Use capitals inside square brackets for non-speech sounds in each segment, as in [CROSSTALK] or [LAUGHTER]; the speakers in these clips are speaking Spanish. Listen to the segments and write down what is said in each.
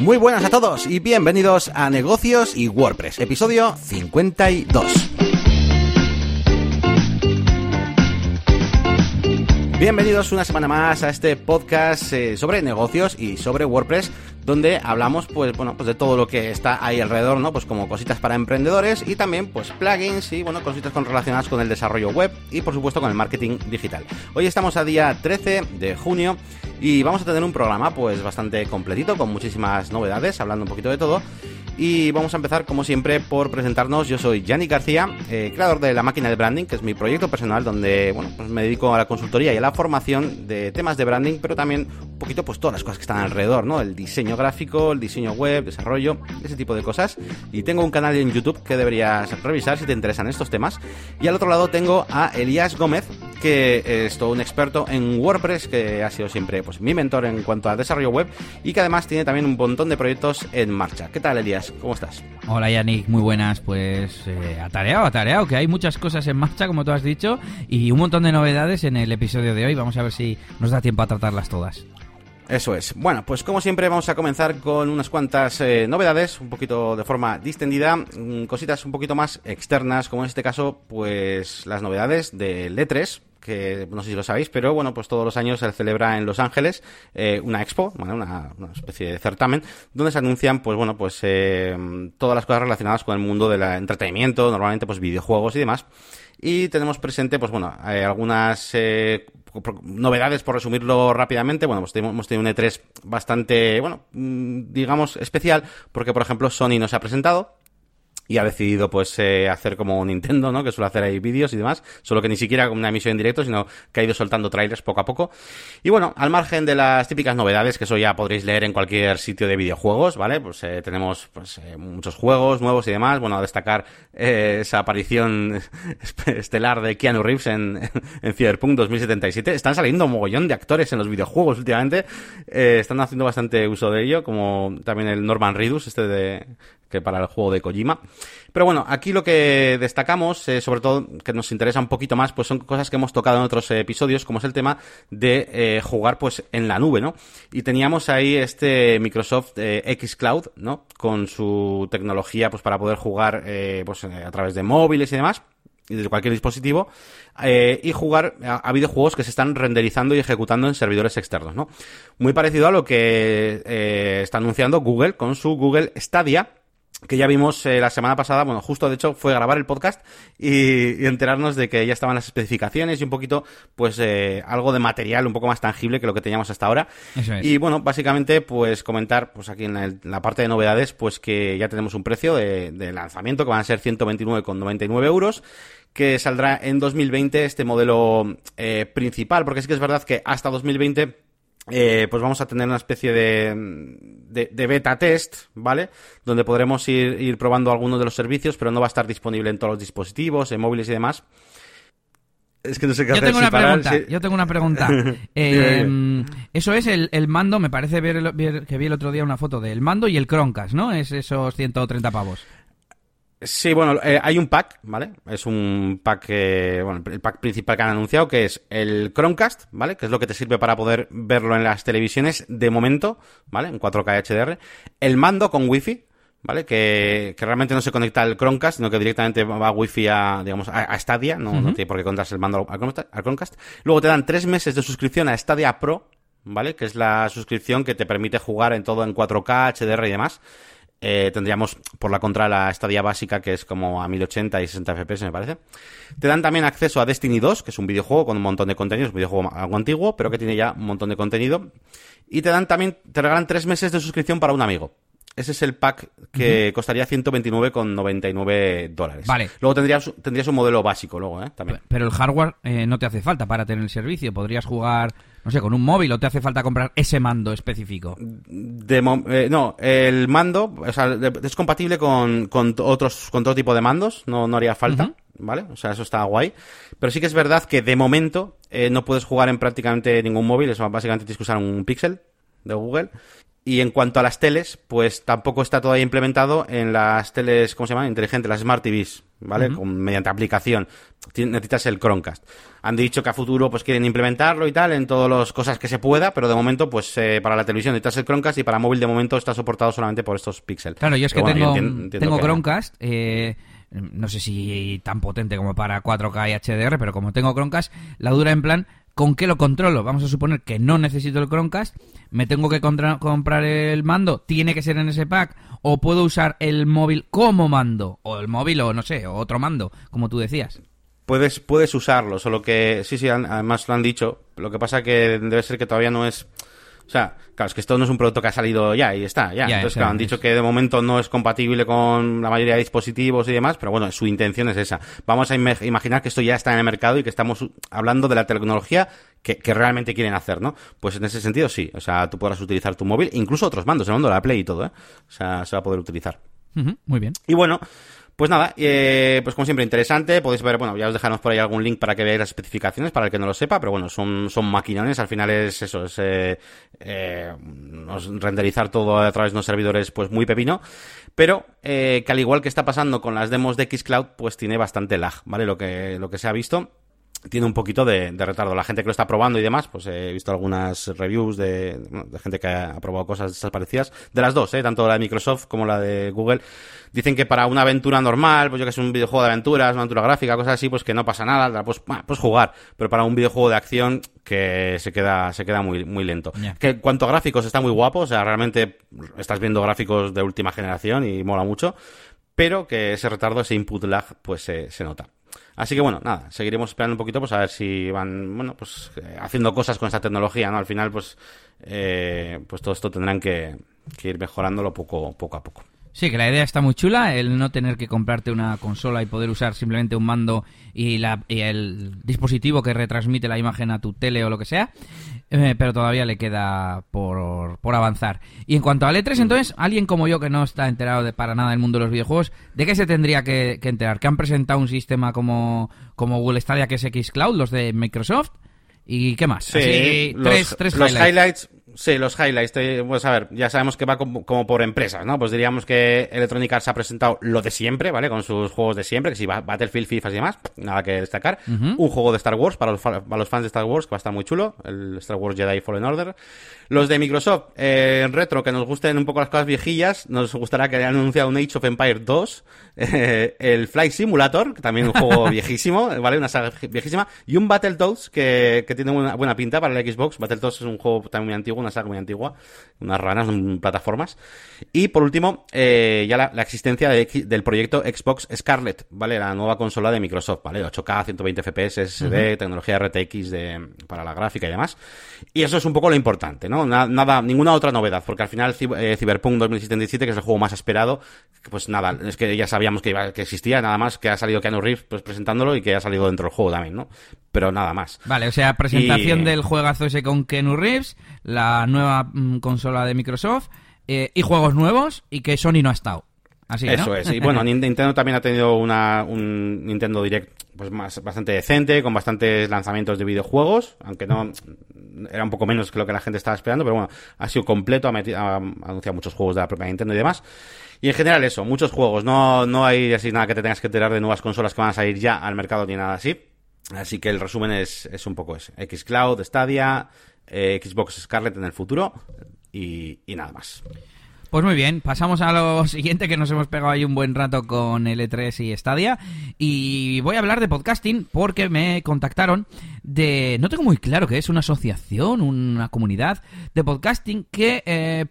Muy buenas a todos y bienvenidos a Negocios y WordPress, episodio 52. Bienvenidos una semana más a este podcast eh, sobre negocios y sobre WordPress, donde hablamos pues bueno, pues de todo lo que está ahí alrededor, ¿no? Pues como cositas para emprendedores y también pues plugins y bueno, cositas con, relacionadas con el desarrollo web y por supuesto con el marketing digital. Hoy estamos a día 13 de junio y vamos a tener un programa pues bastante completito con muchísimas novedades, hablando un poquito de todo. Y vamos a empezar, como siempre, por presentarnos. Yo soy Yannick García, eh, creador de La Máquina de Branding, que es mi proyecto personal donde bueno, pues me dedico a la consultoría y a la formación de temas de branding, pero también un poquito pues todas las cosas que están alrededor, ¿no? El diseño gráfico, el diseño web, desarrollo, ese tipo de cosas. Y tengo un canal en YouTube que deberías revisar si te interesan estos temas. Y al otro lado tengo a Elías Gómez, que es todo un experto en WordPress, que ha sido siempre pues, mi mentor en cuanto a desarrollo web y que además tiene también un montón de proyectos en marcha. ¿Qué tal, Elías? ¿Cómo estás? Hola, Yannick, muy buenas. Pues eh, atareado, atareado, que hay muchas cosas en marcha, como tú has dicho, y un montón de novedades en el episodio de hoy. Vamos a ver si nos da tiempo a tratarlas todas. Eso es. Bueno, pues como siempre vamos a comenzar con unas cuantas eh, novedades, un poquito de forma distendida, mm, cositas un poquito más externas, como en este caso, pues las novedades del E3, que no sé si lo sabéis, pero bueno, pues todos los años se celebra en Los Ángeles eh, una expo, una, especie de certamen, donde se anuncian, pues bueno, pues eh, todas las cosas relacionadas con el mundo del entretenimiento, normalmente pues videojuegos y demás. Y tenemos presente, pues bueno, eh, algunas novedades, por resumirlo rápidamente. Bueno, pues hemos tenido un E3 bastante, bueno, mm, digamos especial, porque por ejemplo Sony no se ha presentado, y ha decidido pues eh, hacer como Nintendo, ¿no? Que suele hacer ahí vídeos y demás, solo que ni siquiera una emisión en directo, sino que ha ido soltando trailers poco a poco. Y bueno, al margen de las típicas novedades que eso ya podréis leer en cualquier sitio de videojuegos, ¿vale? Pues eh, tenemos pues eh, muchos juegos nuevos y demás, bueno, a destacar esa aparición [LAUGHS] estelar de Keanu Reeves en, [LAUGHS] en Cyberpunk 2077. Están saliendo un mogollón de actores en los videojuegos últimamente, están haciendo bastante uso de ello, como también el Norman Reedus, este de que para el juego de Kojima. Pero bueno, aquí lo que destacamos, eh, sobre todo que nos interesa un poquito más, pues son cosas que hemos tocado en otros episodios, como es el tema de eh, jugar pues en la nube, ¿no? Y teníamos ahí este Microsoft eh, X Cloud, ¿no? Con su tecnología pues para poder jugar pues a través de móviles y demás y desde cualquier dispositivo y jugar a, videojuegos que se están renderizando y ejecutando en servidores externos, ¿no? Muy parecido a lo que está anunciando Google con su Google Stadia, que ya vimos eh, la semana pasada, bueno, justo de hecho fue grabar el podcast y, enterarnos de que ya estaban las especificaciones y un poquito, pues, eh, algo de material un poco más tangible que lo que teníamos hasta ahora. Y bueno, básicamente, pues comentar, pues aquí en la, parte de novedades, pues que ya tenemos un precio de, lanzamiento que van a ser 129,99 euros que saldrá en 2020 este modelo eh, principal, porque sí que es verdad que hasta 2020 eh, pues vamos a tener una especie de, de, beta test, ¿vale? Donde podremos ir, ir probando algunos de los servicios, pero no va a estar disponible en todos los dispositivos, en móviles y demás. Es que no sé qué yo Tengo una pregunta, Yo tengo una pregunta. [LAUGHS] Eh, eso es el, el, mando, me parece ver, que vi el otro día una foto del mando y el Chromecast, ¿no? Es esos 130 pavos. Sí, bueno, eh, hay un pack, ¿vale? Es un pack, que, bueno, el pack principal que han anunciado, que es el Chromecast, ¿vale? Que es lo que te sirve para poder verlo en las televisiones de momento, ¿vale? En 4K HDR. El mando con Wi-Fi, ¿vale? Que, que, realmente no se conecta al Chromecast, sino que directamente va a Wi-Fi a, digamos, a, Stadia, no, no, tiene por qué conectarse el mando al Chromecast. Luego te dan tres meses de suscripción a Stadia Pro, ¿vale? Que es la suscripción que te permite jugar en todo en 4K, HDR y demás. Eh, tendríamos por la contra la estadía básica que es como a 1080 y 60 FPS me parece. Te dan también acceso a Destiny 2, que es un videojuego con un montón de contenido, es un videojuego algo antiguo, pero que tiene ya un montón de contenido. Y te dan también, te regalan tres meses de suscripción para un amigo. Ese es el pack que costaría 129,99 dólares. Vale. Luego tendrías, tendrías un modelo básico, luego, ¿eh? También. Pero el hardware eh, no te hace falta para tener el servicio. Podrías jugar, no sé, con un móvil o te hace falta comprar ese mando específico. Eh, no, el mando o sea, es compatible con, con, otros, con todo tipo de mandos. No, no haría falta. ¿Vale? O sea, eso está guay. Pero sí que es verdad que de momento eh, no puedes jugar en prácticamente ningún móvil. Eso básicamente tienes que usar un Pixel de Google. Y en cuanto a las teles, pues tampoco está todavía implementado en las teles, ¿cómo se llama? Inteligentes, las Smart TVs, ¿vale? Con, mediante aplicación. Necesitas el Chromecast. Han dicho que a futuro pues quieren implementarlo y tal en todas las cosas que se pueda, pero de momento pues eh, para la televisión necesitas el Chromecast y para móvil de momento está soportado solamente por estos Pixel. Claro, yo es que tengo, tengo Chromecast, eh, no sé si tan potente como para 4K y HDR, pero como tengo Chromecast, la dura en plan ¿Con qué lo controlo? Vamos a suponer que no necesito el Chromecast, me tengo que comprar el mando, tiene que ser en ese pack, o puedo usar el móvil como mando, o el móvil o no sé, o otro mando, como tú decías. Puedes, puedes usarlo, solo que sí, sí, además lo han dicho. Lo que pasa que debe ser que todavía no es o sea, claro, es que esto no es un producto que ha salido ya y está, ya. Entonces, claro, han dicho que de momento no es compatible con la mayoría de dispositivos y demás, pero bueno, su intención es esa. Vamos a imaginar que esto ya está en el mercado y que estamos hablando de la tecnología que, realmente quieren hacer, ¿no? Pues en ese sentido sí. O sea, tú podrás utilizar tu móvil, incluso otros mandos, el mando de la Play y todo, ¿eh? O sea, se va a poder utilizar. muy bien. Y bueno, pues nada, eh, pues como siempre, interesante. Podéis ver, bueno, ya os dejaremos por ahí algún link para que veáis las especificaciones, para el que no lo sepa, pero bueno, son, son maquinones. Al final es eso, es eh, eh, renderizar todo a través de unos servidores, pues muy pepino. Pero eh, que al igual que está pasando con las demos de Xcloud, pues tiene bastante lag, ¿vale? Lo que, lo que se ha visto tiene un poquito de, retardo. La gente que lo está probando y demás, pues he visto algunas reviews de, gente que ha probado cosas desaparecidas, de las dos, ¿eh? tanto la de Microsoft como la de Google. Dicen que para una aventura normal, pues yo que es un videojuego de aventuras, una aventura gráfica, cosas así, pues que no pasa nada, pues, pues jugar. Pero para un videojuego de acción que se queda, se queda muy, muy lento. Que en cuanto a gráficos está muy guapo, o sea, realmente estás viendo gráficos de última generación y mola mucho, pero que ese retardo, ese input lag, pues se nota. Así que bueno, nada, seguiremos esperando un poquito pues a ver si van, bueno, pues eh, haciendo cosas con esta tecnología, ¿no? Al final, pues, eh, pues todo esto tendrán que, que ir mejorándolo poco, poco a poco. Sí, que la idea está muy chula, el no tener que comprarte una consola y poder usar simplemente un mando y, la, y el dispositivo que retransmite la imagen a tu tele o lo que sea, eh, pero todavía le queda por, por, avanzar. Y en cuanto al E3, entonces, alguien como yo que no está enterado de para nada del mundo de los videojuegos, ¿de qué se tendría que, enterar? ¿Que han presentado un sistema como, como Google Stadia, que es Xcloud, los de Microsoft? ¿Y qué más? Sí, tres, tres highlights Sí, los highlights. pues a ver, ya sabemos que va como, por empresas, ¿no? Pues diríamos que Electronic Arts ha presentado lo de siempre, ¿vale? Con sus juegos de siempre, que si va Battlefield, FIFA y demás, nada que destacar. Un juego de Star Wars para los, para los fans de Star Wars, que va a estar muy chulo, el Star Wars Jedi Fallen Order. Los de Microsoft, eh, retro, que nos gusten un poco las cosas viejillas, nos gustará que hayan anunciado un Age of Empire 2, [LAUGHS] eh, el Flight Simulator, que también es un juego [LAUGHS] viejísimo, ¿vale? Una saga viejísima, y un Battletoads que, que tiene una buena pinta para el Xbox. Battletoads es un juego también muy antiguo, una saga muy antigua, unas ranas, plataformas. Y por último, eh, ya la, existencia del proyecto Xbox Scarlet, ¿vale? La nueva consola de Microsoft, ¿vale? 8K, 120 FPS, SSD, tecnología RTX de, para la gráfica y demás. Y eso es un poco lo importante, ¿no? Nada, ninguna otra novedad, porque al final eh, Cyberpunk 2077, que es el juego más esperado, pues nada, es que ya sabíamos que, iba, que existía, nada más que ha salido Keanu Reeves pues, presentándolo y que ha salido dentro del juego también, ¿no? Pero nada más. Vale, o sea, presentación del juegazo ese con Keanu Reeves, la nueva mm, consola de Microsoft eh, y juegos nuevos y que Sony no ha estado. Así, Eso es. Y bueno, [LAUGHS] Nintendo también ha tenido una, un Nintendo Direct pues más, bastante decente, con bastantes lanzamientos de videojuegos, aunque no era un poco menos que lo que la gente estaba esperando, pero bueno, ha sido completo, ha, anunciado muchos juegos de la propia Nintendo y demás. Y en general eso, muchos juegos, no, no hay así nada que te tengas que enterar de nuevas consolas que van a salir ya al mercado ni nada así. Así que el resumen es, es un poco ese. Xcloud, Stadia, eh, Xbox Scarlet en el futuro y, y nada más. Pues muy bien, pasamos a lo [LAUGHS] siguiente que nos hemos pegado ahí un buen rato con L3 y Stadia y voy a hablar de podcasting porque me contactaron de... No tengo muy claro que es una asociación, una comunidad de podcasting que, eh,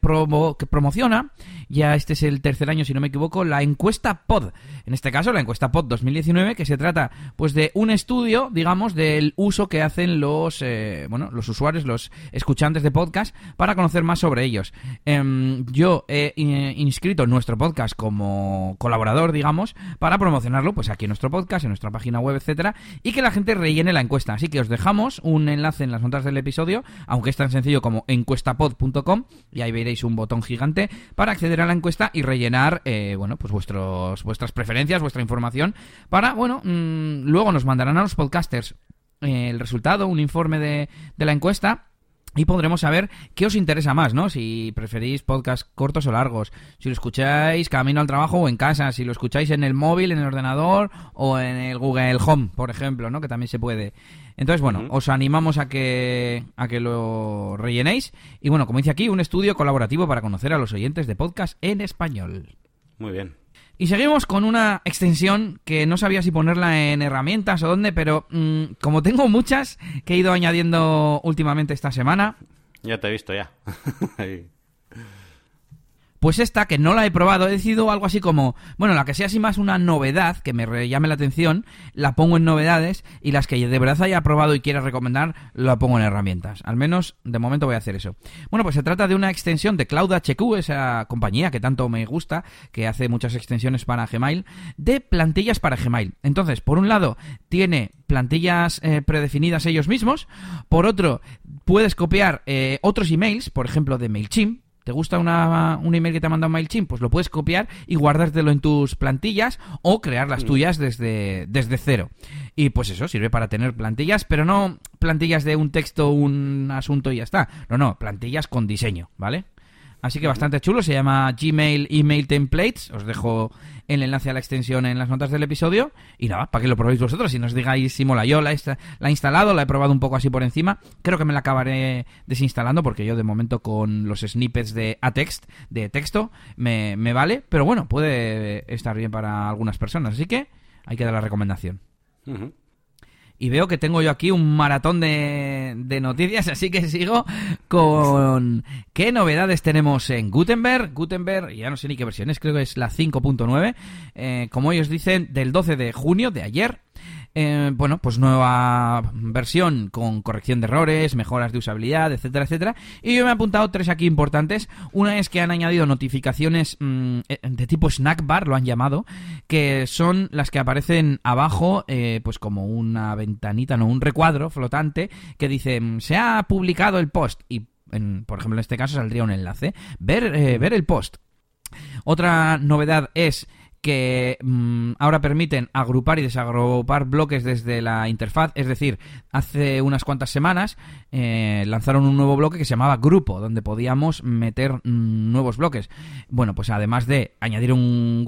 que promociona, ya este es el tercer año si no me equivoco, la encuesta POD. En este caso, la encuesta POD 2019, que se trata pues de un estudio, digamos, del uso que hacen los, eh, bueno, los usuarios, los escuchantes de podcast para conocer más sobre ellos. Em, yo he inscrito nuestro podcast como colaborador, digamos, para promocionarlo pues aquí en nuestro podcast, en nuestra página web, etcétera, y que la gente rellene la encuesta. Así que os dejamos un enlace en las notas del episodio, aunque es tan sencillo como encuestapod.com, y ahí veréis un botón gigante para acceder a la encuesta y rellenar, eh, bueno, pues vuestros, vuestras preferencias, vuestra información, para, bueno, mm, luego nos mandarán a los podcasters eh, el resultado, un informe de, de la encuesta y podremos saber qué os interesa más, ¿no? Si preferís podcasts cortos o largos, si lo escucháis camino al trabajo o en casa, si lo escucháis en el móvil, en el ordenador o en el Google Home, por ejemplo, ¿no? Que también se puede. Entonces, bueno, os animamos a que, a que lo rellenéis. Y bueno, como dice aquí, un estudio colaborativo para conocer a los oyentes de podcast en español. Muy bien. Y seguimos con una extensión que no sabía si ponerla en herramientas o dónde, pero mm, como tengo muchas que he ido añadiendo últimamente esta semana. Ya te he visto ya. [LAUGHS] Pues esta, que no la he probado, he decidido algo así como, bueno, la que sea así más una novedad, que me llame la atención, la pongo en novedades, y las que de verdad haya probado y quiera recomendar, la pongo en herramientas. Al menos, de momento voy a hacer eso. Bueno, pues se trata de una extensión de Cloud HQ, esa compañía que tanto me gusta, que hace muchas extensiones para Gmail, de plantillas para Gmail. Entonces, por un lado, tiene plantillas eh, predefinidas ellos mismos, por otro, puedes copiar eh, otros emails, por ejemplo, de MailChimp, ¿Te gusta una, un email que te ha mandado MailChimp? Pues lo puedes copiar y guardártelo en tus plantillas o crear las mm. tuyas desde, desde cero. Y pues eso, sirve para tener plantillas, pero no plantillas de un texto, un asunto y ya está. No, no, plantillas con diseño, ¿vale? Así que bastante chulo, se llama Gmail Email Templates. Os dejo el enlace a la extensión en las notas del episodio. Y nada, para que lo probéis vosotros y nos digáis si mola. Yo la, he instalado, la he probado un poco así por encima. Creo que me la acabaré desinstalando porque yo de momento con los snippets de text de texto, me, vale. Pero bueno, puede estar bien para algunas personas. Así que hay que dar la recomendación y veo que tengo yo aquí un maratón de, de, noticias, así que sigo con qué novedades tenemos en Gutenberg. Gutenberg, ya no sé ni qué versión es, creo que es la 5.9, eh, como ellos dicen, del 12 de junio de ayer. Eh, bueno, pues nueva versión con corrección de errores, mejoras de usabilidad, etcétera, etcétera. Y yo me he apuntado tres aquí importantes. Una es que han añadido notificaciones mm, eh, de tipo snack bar, lo han llamado, que son las que aparecen abajo, eh, pues como una ventanita, no, un recuadro flotante que dice mm, se ha publicado el post y por ejemplo, en este caso saldría un enlace. Ver, ver el post. Otra novedad es que mm, ahora permiten agrupar y desagrupar bloques desde la interfaz. Es decir, hace unas cuantas semanas eh, lanzaron un nuevo bloque que se llamaba grupo, donde podíamos meter mm, nuevos bloques. Bueno, pues además de añadir un,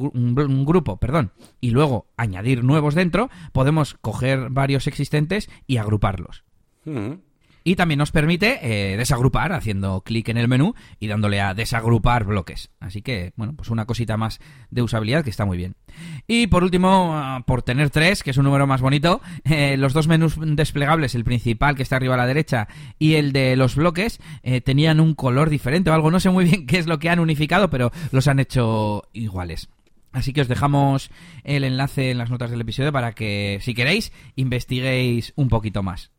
grupo, perdón, y luego añadir nuevos dentro, podemos coger varios existentes y agruparlos. Mm. Y también nos permite eh, desagrupar haciendo clic en el menú y dándole a desagrupar bloques. Así que, bueno, pues una cosita más de usabilidad que está muy bien. Y por último, ah, por tener tres, que es un número más bonito, eh, los dos menús desplegables, el principal que está arriba a la derecha y el de los bloques, eh, tenían un color diferente o algo. No sé muy bien [LAUGHS] qué es lo que han unificado, pero los han hecho iguales. Así que os dejamos el enlace en las notas del episodio para que, si queréis, investiguéis un poquito más.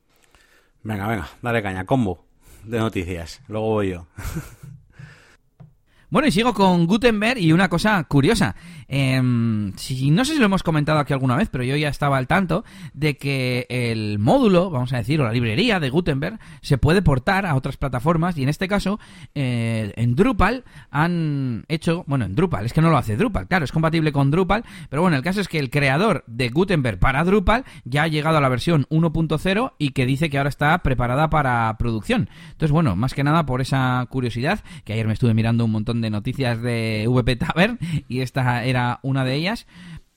Venga, venga, dale caña, combo de noticias. Luego voy yo. [LAUGHS] Bueno, y sigo con Gutenberg y una cosa curiosa. Em, no sé si lo hemos comentado aquí alguna vez, pero yo ya estaba al tanto de que el módulo, vamos a decir, o la librería de Gutenberg se puede portar a otras plataformas y en este caso eh, en Drupal han hecho, bueno, en Drupal, es que no lo hace Drupal, claro, es compatible con Drupal, pero bueno, el caso es que el creador de Gutenberg para Drupal ya ha llegado a la versión 1.0 y que dice que ahora está preparada para producción. Entonces, bueno, más que nada por esa curiosidad, que ayer me estuve mirando un montón de noticias de VP Tavern y esta era una de ellas.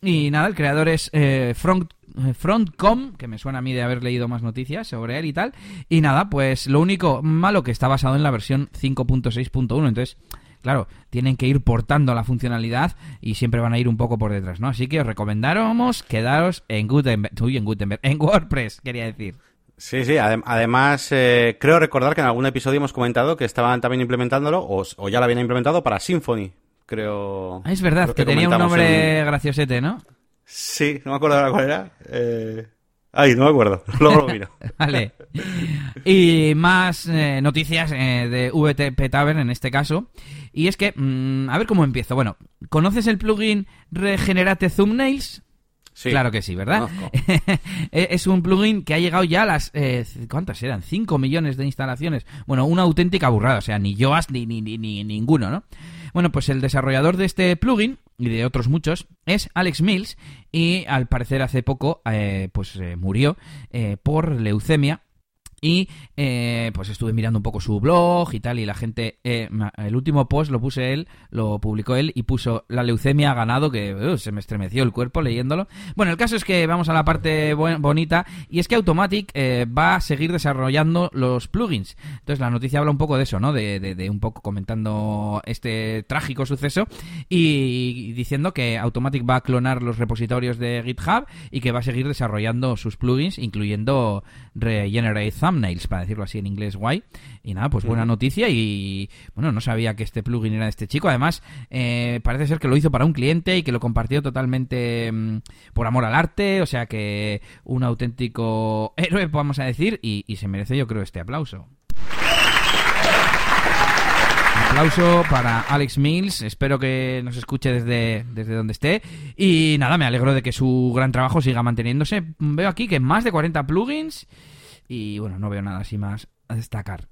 Y nada, el creador es eh, Front, eh, Frontcom, que me suena a mí de haber leído más noticias sobre él y tal. Y nada, pues lo único malo que está basado en la versión 5.6.1. Entonces, claro, tienen que ir portando la funcionalidad y siempre van a ir un poco por detrás, ¿no? Así que os recomendáramos quedaros en Gutenberg, en Gutenberg, en WordPress, quería decir. Sí, sí, además eh, creo recordar que en algún episodio hemos comentado que estaban también implementándolo o, ya lo habían implementado para Symfony, creo. Ah, es verdad, que, tenía un nombre graciosete, ¿no? Sí, no me acuerdo ahora cuál era. Eh... Ay, no me acuerdo, [LAUGHS] luego lo miro. [LAUGHS] vale. Y más eh, noticias eh, de VTP Tavern en este caso. Y es que, mm, a ver cómo empiezo. Bueno, ¿conoces el plugin Regenerate Thumbnails? Claro que sí, ¿verdad? [LAUGHS] E-, es un plugin que ha llegado ya a las... Eh, ¿Cuántas eran? 5 millones de instalaciones. Bueno, una auténtica burrada. O sea, ni Yoast ni, ni, ni, ninguno, ¿no? Bueno, pues el desarrollador de este plugin y de otros muchos es Alex Mills y al parecer hace poco eh, pues eh, murió por leucemia Y eh, pues estuve mirando un poco su blog y tal, y la gente, eh, el último post lo puse él, lo publicó él y puso la leucemia ha ganado, que uh, se me estremeció el cuerpo leyéndolo. Bueno, el caso es que vamos a la parte bonita, y es que Automatic eh, va a seguir desarrollando los plugins. Entonces la noticia habla un poco de eso, ¿no? De, de, un poco comentando este trágico suceso y diciendo que Automatic va a clonar los repositorios de GitHub y que va a seguir desarrollando sus plugins, incluyendo Regenerate thumbnails, para decirlo así en inglés guay. Y nada, pues buena noticia y bueno, no sabía que este plugin era de este chico. Además, eh, parece ser que lo hizo para un cliente y que lo compartió totalmente mm, por amor al arte. O sea que un auténtico [LAUGHS] héroe, vamos a decir, y, y se merece yo creo este aplauso aplauso para Alex Mills. Espero que nos escuche desde, desde donde esté. Y nada, me alegro de que su gran trabajo siga manteniéndose. Veo aquí que más de 40 plugins y bueno, no veo nada así más a destacar.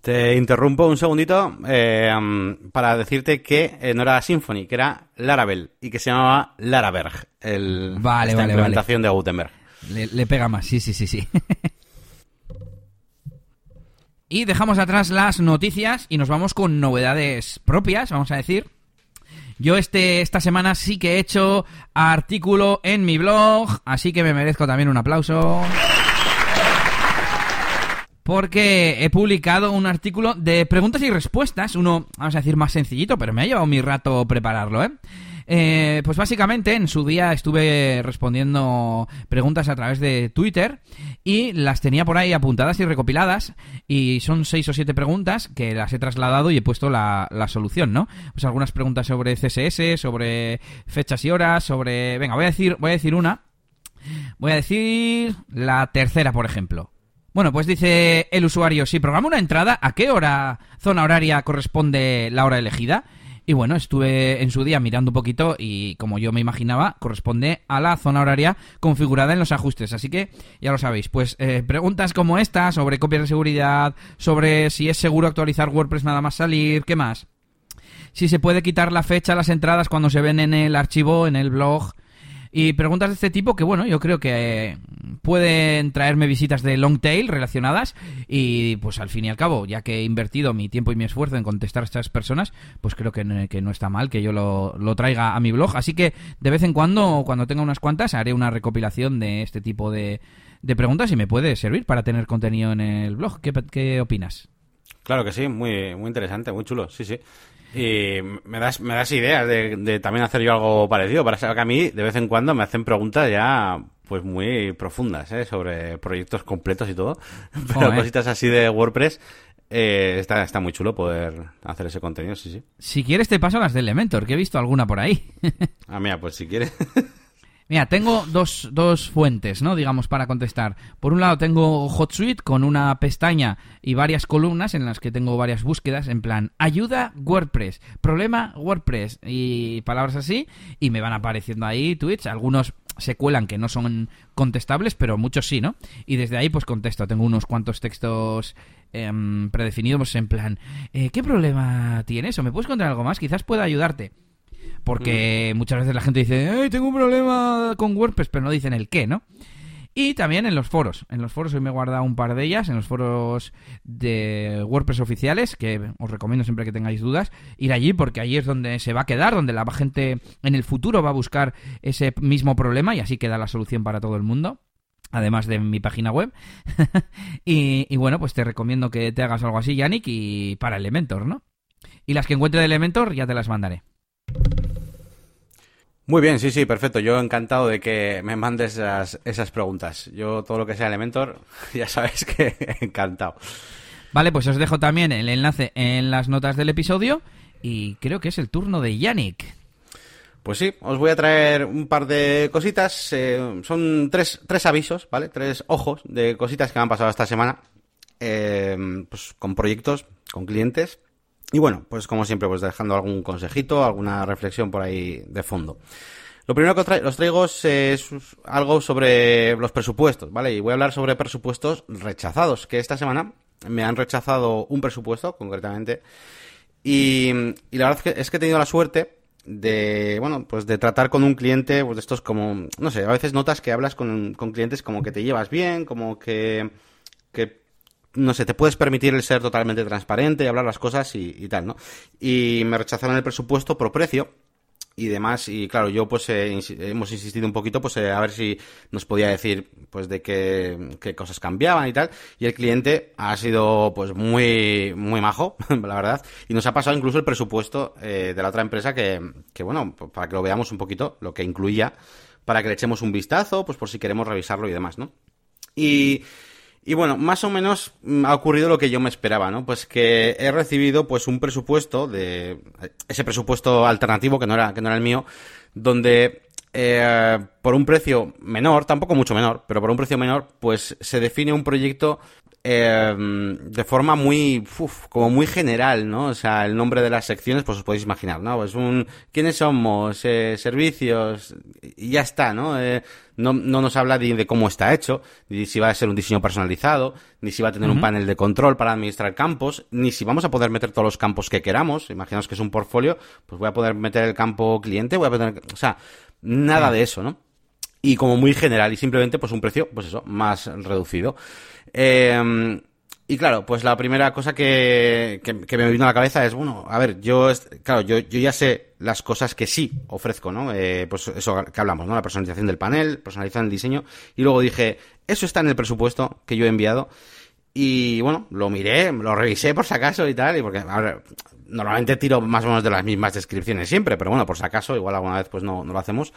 Te interrumpo un segundito eh, para decirte que eh, no era Symphony, que era Laravel y que se llamaba Laraberg, el, vale, esta implementación de Gutenberg. Le, le, pega más, sí, sí, sí, sí. [LAUGHS] y dejamos atrás las noticias y nos vamos con novedades propias, vamos a decir. Yo este, esta semana sí que he hecho artículo en mi blog, así que me merezco también un aplauso porque he publicado un artículo de preguntas y respuestas, uno, vamos a decir, más sencillito, pero me ha llevado mi rato prepararlo, ¿eh? eh pues básicamente en su día estuve respondiendo preguntas a través de Twitter y las tenía por ahí apuntadas y recopiladas y son seis o siete preguntas que las he trasladado y he puesto la, la solución, ¿no? Pues algunas preguntas sobre CSS, sobre fechas y horas, sobre... Venga, voy a decir, voy a decir una. Voy a decir la tercera, por ejemplo. Bueno, pues dice el usuario, si programa una entrada, ¿a qué hora, zona horaria corresponde la hora elegida? Y bueno, estuve en su día mirando un poquito y como yo me imaginaba, corresponde a la zona horaria configurada en los ajustes. Así que ya lo sabéis, pues eh, preguntas como esta sobre copias de seguridad, sobre si es seguro actualizar WordPress nada más salir, ¿qué más? Si se puede quitar la fecha a las entradas cuando se ven en el archivo, en el blog, y preguntas de este tipo que, bueno, yo creo que eh, pueden traerme visitas de long tail relacionadas y, pues al fin y al cabo, ya que he invertido mi tiempo y mi esfuerzo en contestar a estas personas, pues creo que, no está mal que yo lo, traiga a mi blog. Así que de vez en cuando, cuando tenga unas cuantas, haré una recopilación de este tipo de, de preguntas y me puede servir para tener contenido en el blog. ¿Qué, qué opinas? Claro que sí, muy, muy interesante, muy chulo, sí, sí. Y me das, me das ideas de, también hacer yo algo parecido. Para saber que a mí, de vez en cuando, me hacen preguntas ya pues muy profundas, ¿eh? Sobre proyectos completos y todo. [LAUGHS] Pero cositas así de WordPress, eh, está, está muy chulo poder hacer ese contenido, sí, sí. Si quieres te paso las de Elementor, que he visto alguna por ahí. ah, mira, pues si quieres... [LAUGHS] Mira, tengo dos, dos fuentes, ¿no? Digamos, para contestar. Por un lado tengo HotSuite con una pestaña y varias columnas en las que tengo varias búsquedas en plan ayuda WordPress, problema WordPress y palabras así y me van apareciendo ahí tweets, algunos se cuelan que no son contestables, pero muchos sí, ¿no? Y desde ahí pues contesto, tengo unos cuantos textos em, predefinidos en plan, eh, ¿qué problema tienes? ¿O me puedes contar algo más? Quizás pueda ayudarte porque mm. muchas veces la gente dice, ¡ay, tengo un problema con WordPress! Pero no dicen el qué, ¿no? Y también en los foros. En los foros hoy me he guardado un par de ellas, en los foros de WordPress oficiales, que os recomiendo siempre que tengáis dudas, ir allí porque allí es donde se va a quedar, donde la gente en el futuro va a buscar ese mismo problema y así queda la solución para todo el mundo además de mi página web. [LAUGHS] y, y, bueno, pues te recomiendo que te hagas algo así, Yannick, y para Elementor, ¿no? Y las que encuentre de Elementor ya te las mandaré. Muy bien, sí, sí, perfecto. Yo encantado de que me mandes esas, esas preguntas. Yo todo lo que sea Elementor, [LAUGHS] ya sabes que [LAUGHS] encantado. Vale, pues os dejo también el enlace en las notas del episodio y creo que es el turno de Yannick. Pues sí, os voy a traer un par de cositas. Eh, son tres, tres avisos, ¿vale? Tres ojos de cositas que me han pasado esta semana. Eh, pues con proyectos, con clientes y bueno, pues como siempre, pues dejando algún consejito, alguna reflexión por ahí de fondo. Lo primero que os traigo es algo sobre los presupuestos, ¿vale? Y voy a hablar sobre presupuestos rechazados, que esta semana me han rechazado un presupuesto, concretamente, y, la verdad es que, es que he tenido la suerte de, bueno, pues de tratar con un cliente, pues de estos como, no sé, a veces notas que hablas con, con clientes como que te llevas bien, como que que no sé, te puedes permitir el ser totalmente transparente y hablar las cosas y, tal, ¿no? Y me rechazaron el presupuesto por precio y demás y claro yo pues hemos insistido un poquito pues eh, a ver si nos podía decir pues de qué, qué, cosas cambiaban y tal y el cliente ha sido pues muy muy majo [LAUGHS] la verdad y nos ha pasado incluso el presupuesto eh, de la otra empresa que, que bueno para que lo veamos un poquito lo que incluía para que le echemos un vistazo pues por si queremos revisarlo y demás no y y bueno, más o menos mm, ha ocurrido lo que yo me esperaba, ¿no? Pues que he recibido pues un presupuesto de ese presupuesto alternativo que no era que no era el mío, donde eh, por un precio menor, tampoco mucho menor, pero por un precio menor, pues se define un proyecto eh, de forma muy, como muy general, ¿no? O sea, el nombre de las secciones, pues os podéis imaginar, ¿no? Pues un, ¿quiénes somos? Eh, servicios, y ya está, ¿no? Eh, no, no nos habla de, de, cómo está hecho, ni si va a ser un diseño personalizado, ni si va a tener un panel de control para administrar campos, ni si vamos a poder meter todos los campos que queramos. Imaginaos que es un portfolio, pues voy a poder meter el campo cliente, voy a poder, o sea, nada de eso, ¿no? Y como muy general y simplemente pues un precio, pues eso, más reducido. Eh, y claro, pues la primera cosa que, que, me vino a la cabeza es, bueno, a ver, yo, claro, yo, yo ya sé las cosas que sí ofrezco, ¿no? Eh, pues eso que hablamos, ¿no? La personalización del panel, personalizar el diseño. Y luego dije, eso está en el presupuesto que yo he enviado. Y bueno, lo miré, lo revisé por si acaso y tal, y porque, a ver, normalmente tiro más o menos de las mismas descripciones siempre, pero bueno, por si acaso, igual alguna vez pues no, no lo hacemos.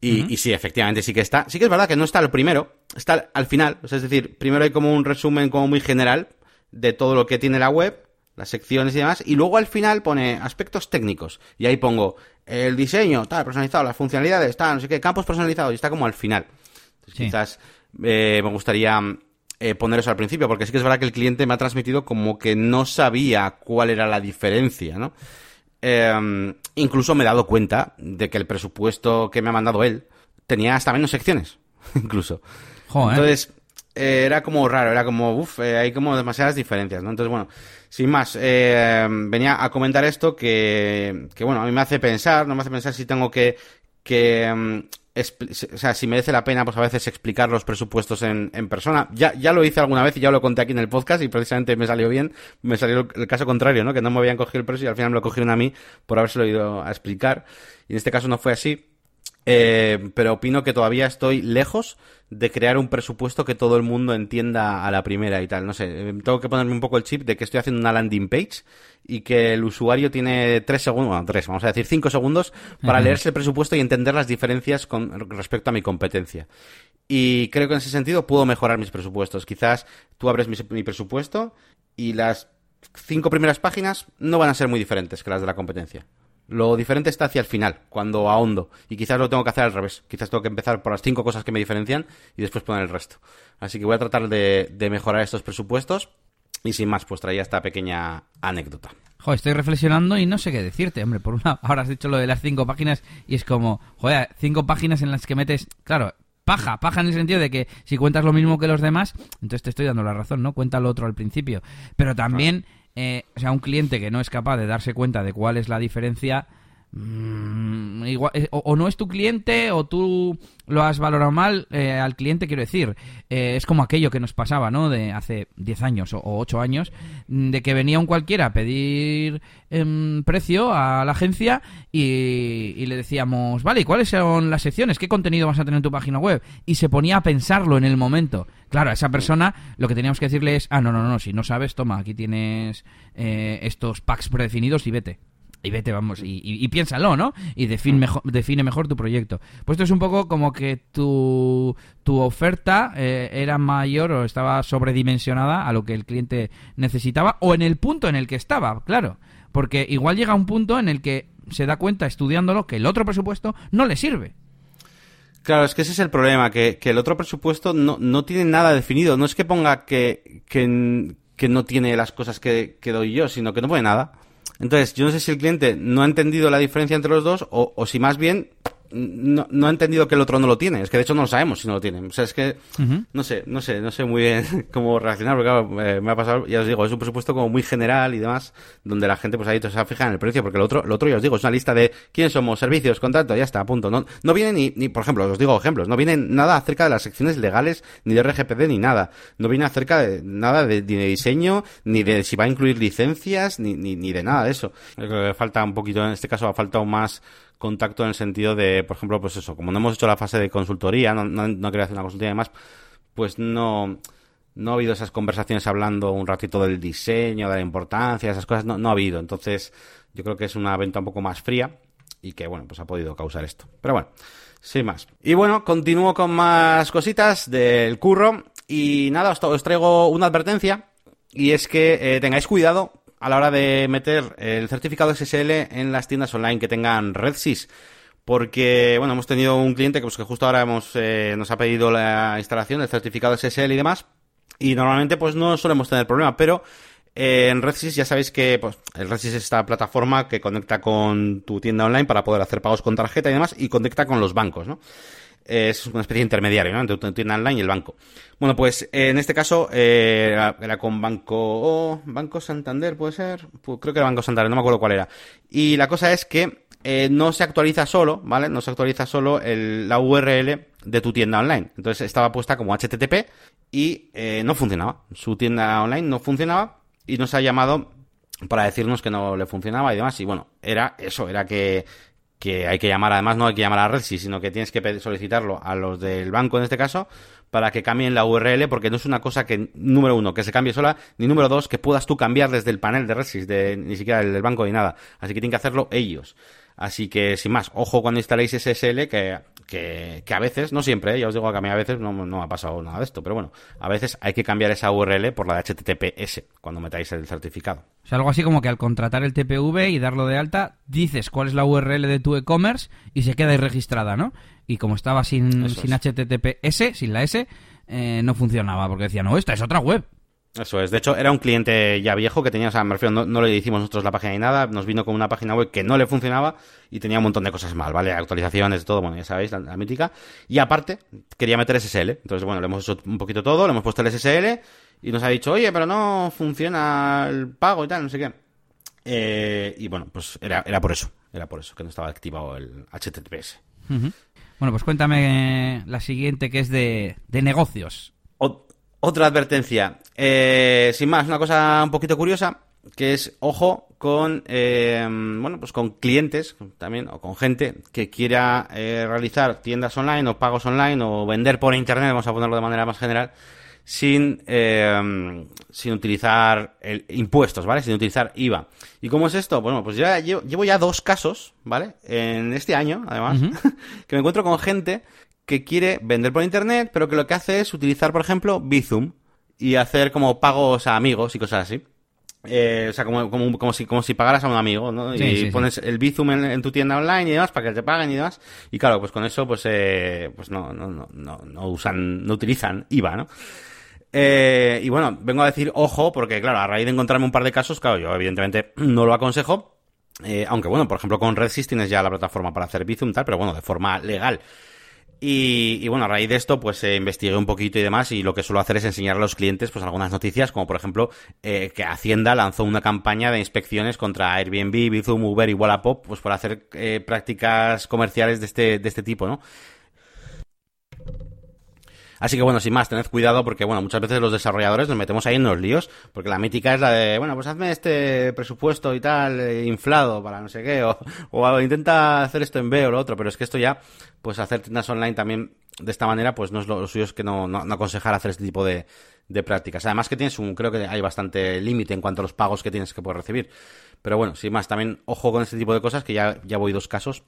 Y, sí, efectivamente sí que está. Sí que es verdad que no está el primero, está al final. es decir, primero hay como un resumen como muy general de todo lo que tiene la web, las secciones y demás, y luego al final pone aspectos técnicos. Y ahí pongo el diseño, tal, personalizado, las funcionalidades, tal, no sé qué, campos personalizados, y está como al final. quizás eh, me gustaría eh, poner eso al principio, porque sí que es verdad que el cliente me ha transmitido como que no sabía cuál era la diferencia, ¿no? Eh, incluso me he dado cuenta de que el presupuesto que me ha mandado él tenía hasta menos secciones, [LAUGHS] incluso. Entonces, eh, era como raro, era como, uff, eh, hay como demasiadas diferencias, ¿no? Entonces, bueno, sin más, eh, venía a comentar esto que, que, bueno, a mí me hace pensar, no me hace pensar si tengo que, que mm, o sea, si merece la pena, pues a veces explicar los presupuestos en, en, persona. Ya, ya lo hice alguna vez y ya lo conté aquí en el podcast y precisamente me salió bien. Me salió el, caso contrario, ¿no? Que no me habían cogido el precio y al final me lo cogieron a mí por habérselo ido a explicar. Y en este caso no fue así. Eh, pero opino que todavía estoy lejos de crear un presupuesto que todo el mundo entienda a la primera y tal. No sé, eh, tengo que ponerme un poco el chip de que estoy haciendo una landing page y que el usuario tiene tres segundos, bueno, tres, vamos a decir cinco segundos para leerse el presupuesto y entender las diferencias con respecto a mi competencia. Y creo que en ese sentido puedo mejorar mis presupuestos. Quizás tú abres mi, mi presupuesto y las cinco primeras páginas no van a ser muy diferentes que las de la competencia. Lo diferente está hacia el final, cuando ahondo. Y quizás lo tengo que hacer al revés. Quizás tengo que empezar por las cinco cosas que me diferencian y después poner el resto. Así que voy a tratar de, mejorar estos presupuestos. Y sin más, pues traía esta pequeña anécdota. Joder, estoy reflexionando y no sé qué decirte, hombre. Por una, [LAUGHS] ahora has dicho lo de las cinco páginas y es como, joder, cinco páginas en las que metes, claro, paja, paja en el sentido de que si cuentas lo mismo que los demás, entonces te estoy dando la razón, ¿no? Cuenta lo otro al principio. Pero también eh, o sea, un cliente que no es capaz de darse cuenta de cuál es la diferencia, mm, eh, o, no es tu cliente o tú lo has valorado mal eh, al cliente, quiero decir. es como aquello que nos pasaba, ¿no? De hace 10 años o, 8 años, mm, de que venía un cualquiera a pedir em, precio a la agencia y, le decíamos, vale, ¿y cuáles son las secciones? ¿Qué contenido vas a tener en tu página web? Y se ponía a pensarlo en el momento. Claro, a esa persona lo que teníamos que decirle es, ah, no, no, no, si no sabes, toma, aquí tienes eh, estos packs predefinidos y vete. Y vete, vamos, y, piénsalo, ¿no? Y define mejor, define mejor tu proyecto. Pues esto es un poco como que tu, tu oferta eh, era mayor o estaba sobredimensionada a lo que el cliente necesitaba o en el punto en el que estaba, claro. Porque igual llega un punto en el que se da cuenta estudiándolo que el otro presupuesto no le sirve. Claro, es que ese es el problema, que, el otro presupuesto no, no, tiene nada definido. No es que ponga que, que, que no tiene las cosas que, que, doy yo, sino que no pone nada. Entonces, yo no sé si el cliente no ha entendido la diferencia entre los dos o, o si más bien no, no, ha entendido que el otro no lo tiene. Es que de hecho no lo sabemos si no lo tiene. O sea, es que no sé, no sé, no sé muy bien [LAUGHS] cómo reaccionar, porque claro, me ha pasado, ya os digo, es un presupuesto como muy general y demás, donde la gente pues ahí se fija en el precio, porque el otro, el otro ya os digo, es una lista de quiénes somos, servicios, contrato, ya está, a punto. No, no viene ni, ni, por ejemplo, os digo ejemplos, no viene nada acerca de las secciones legales, ni de RGPD, ni nada. No viene acerca de nada de, de diseño, ni de si va a incluir licencias, ni, ni, ni de nada de eso. creo que falta un poquito, en este caso ha faltado más contacto en el sentido de, por ejemplo, pues eso, como no hemos hecho la fase de consultoría, no, quería hacer una consultoría y demás, pues no, no ha habido esas conversaciones hablando un ratito del diseño, de la importancia, esas cosas, no, no ha habido. Entonces, yo creo que es una venta un poco más fría y que, bueno, pues ha podido causar esto. Pero bueno, sin más. Y bueno, continúo con más cositas del curro y nada, os, os traigo una advertencia y es que eh, tengáis cuidado a la hora de meter el certificado SSL en las tiendas online que tengan RedSys. Porque, bueno, hemos tenido un cliente que, pues, que justo ahora hemos, eh, nos ha pedido la instalación del certificado SSL y demás. Y normalmente, pues, no solemos tener problema, pero eh, en RedSys ya sabéis que pues, el RedSys es esta plataforma que conecta con tu tienda online para poder hacer pagos con tarjeta y demás y conecta con los bancos, ¿no? Es una especie de intermediario, ¿no? Entre tu tienda online y el banco. Bueno, pues en este caso eh, era, con Banco Banco Santander, puede ser, creo que era Banco Santander, no me acuerdo cuál era. Y la cosa es que eh, no se actualiza solo, ¿vale? No se actualiza solo el, la URL de tu tienda online. Entonces estaba puesta como HTTP y eh, no funcionaba. Su tienda online no funcionaba y nos ha llamado para decirnos que no le funcionaba y demás. Y bueno, era eso, era que que hay que llamar, además no hay que llamar a Redsi, sino que tienes que solicitarlo a los del banco en este caso para que cambien la URL, porque no es una cosa que, número uno, que se cambie sola, ni número dos, que puedas tú cambiar desde el panel de Redsys, de, ni siquiera del banco ni nada. Así que tienen que hacerlo ellos. Así que, sin más, ojo cuando instaléis SSL, que, que, que a veces, no siempre, ¿eh? ya os digo que a mí a veces no, no ha pasado nada de esto, pero bueno, a veces hay que cambiar esa URL por la de HTTPS cuando metáis el certificado. O sea, algo así como que al contratar el TPV y darlo de alta, dices cuál es la URL de tu e-commerce y se queda ahí registrada, ¿no? Y como estaba sin, sin HTTPS, sin la S, eh, no funcionaba, porque decía, no, esta es otra web. Eso es. De hecho, era un cliente ya viejo que tenía, o sea, me refiero, no, le hicimos nosotros la página ni nada, nos vino con una página web que no le funcionaba y tenía un montón de cosas mal, ¿vale? Actualizaciones, todo, bueno, ya sabéis, la, mítica. Y aparte, quería meter SSL. Entonces, bueno, le hemos hecho un poquito todo, le hemos puesto el SSL y nos ha dicho, oye, pero no funciona el pago y tal, no sé qué. Eh, y bueno, pues era, era por eso, era por eso que no estaba activado el HTTPS. Bueno, pues cuéntame la siguiente que es de, de negocios. Otra advertencia. Eh, sin más, una cosa un poquito curiosa, que es, ojo, con, eh, bueno, pues con clientes también, o con gente que quiera eh, realizar tiendas online o pagos online o vender por internet, vamos a ponerlo de manera más general, sin, sin utilizar el, impuestos, ¿vale? Sin utilizar IVA. ¿Y cómo es esto? Bueno, pues ya llevo, ya dos casos, ¿vale? En este año, además, [LAUGHS] que me encuentro con gente que quiere vender por internet, pero que lo que hace es utilizar, por ejemplo, Bizum y hacer como pagos a amigos y cosas así. Eh, o sea, como, como, como, si, como si pagaras a un amigo, ¿no? y pones el Bizum en, tu tienda online y demás para que te paguen y demás. Y claro, pues con eso, pues, eh, pues no, no, no, no, no usan, no utilizan IVA, ¿no? Eh, y bueno, vengo a decir, ojo, porque claro, a raíz de encontrarme un par de casos, claro, yo evidentemente [CLEARS THROAT] no lo aconsejo. Eh, aunque bueno, por ejemplo, con RedSys tienes ya la plataforma para hacer Bizum tal, pero bueno, de forma legal. Y, bueno, a raíz de esto, pues eh, investigué un poquito y demás, y lo que suelo hacer es enseñar a los clientes, pues algunas noticias, como por ejemplo, eh, que Hacienda lanzó una campaña de inspecciones contra Airbnb, Bizum, Uber y Wallapop, pues por hacer eh, prácticas comerciales de este, de este tipo, ¿no? Así que bueno, sin más, tened cuidado porque bueno, muchas veces los desarrolladores nos metemos ahí en los líos, porque la mítica es la de, bueno, pues hazme este presupuesto y tal, eh, inflado para no sé qué, [LAUGHS] o, intenta hacer esto en B o lo otro, pero es que esto ya, pues hacer tiendas online también de esta manera, pues no es lo, suyo es que no, no, aconsejar hacer este tipo de, de prácticas. Además que tienes un, creo que hay bastante límite en cuanto a los pagos que tienes que poder recibir. Pero bueno, sin más, también ojo con este tipo de cosas, que ya, ya voy dos casos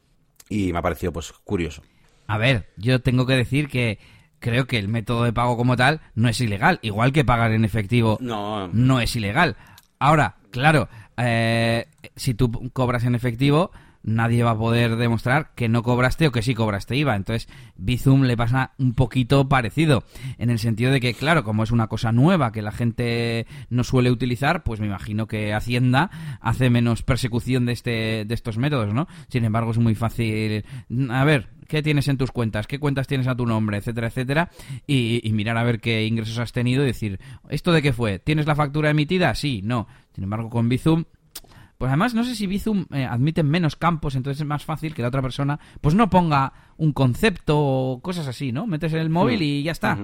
y me ha parecido pues curioso. A ver, yo tengo que decir que creo que el método de pago como tal no es ilegal. Igual que pagar en efectivo no, no es ilegal. Ahora, claro, eh, si tú cobras en efectivo, nadie va a poder demostrar que no cobraste o que sí cobraste IVA. Entonces, Bizum le pasa un poquito parecido, en el sentido de que, claro, como es una cosa nueva que la gente no suele utilizar, pues me imagino que Hacienda hace menos persecución de, este, de estos métodos, ¿no? Sin embargo, es muy fácil. A ver, qué tienes en tus cuentas, qué cuentas tienes a tu nombre, etcétera, etcétera, y, mirar a ver qué ingresos has tenido y decir, ¿esto de qué fue? ¿Tienes la factura emitida? Sí, no. Sin embargo, con Bizum pues además no sé si Bizum eh, admite menos campos, entonces es más fácil que la otra persona pues no ponga un concepto o cosas así, ¿no? Metes el móvil y ya está.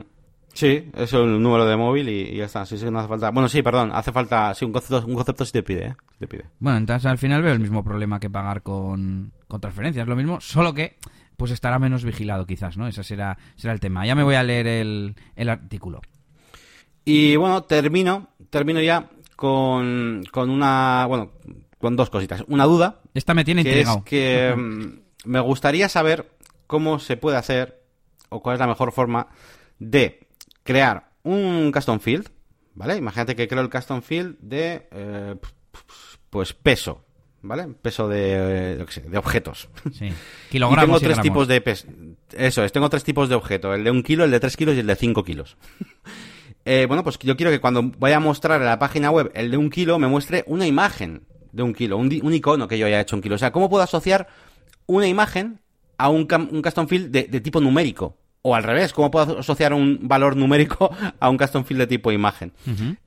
Sí, es el número de móvil y, ya está. Sí, sí, no hace falta. Bueno, sí, perdón, hace falta. Sí, un concepto, un concepto sí te pide, ¿eh? te pide. Bueno, entonces al final veo el mismo problema que pagar con, con transferencias, lo mismo, solo que pues estará menos vigilado quizás, ¿no? Ese será, será el tema. Ya me voy a leer el, el artículo. Y bueno, termino, termino ya con, con una, bueno, con dos cositas. Una duda. Esta me tiene que intrigado. Es que mm, me gustaría saber cómo se puede hacer o cuál es la mejor forma de crear un custom field, ¿vale? Imagínate que creo el custom field de, eh, pues peso, ¿vale? Peso de, de objetos. Sí. [LAUGHS] Kilogramos. Y tengo tres tipos de peso. Eso es, tengo tres tipos de objetos, el de un kilo, el de tres kilos y el de cinco kilos. [LAUGHS] Eh, bueno, pues yo quiero que cuando vaya a mostrar en la página web el de un kilo me muestre una imagen de un kilo, un, icono que yo haya hecho un kilo. O sea, ¿cómo puedo asociar una imagen a un, un custom field de, tipo numérico? O al revés, ¿cómo puedo asociar un valor numérico [LAUGHS] a un custom field de tipo imagen?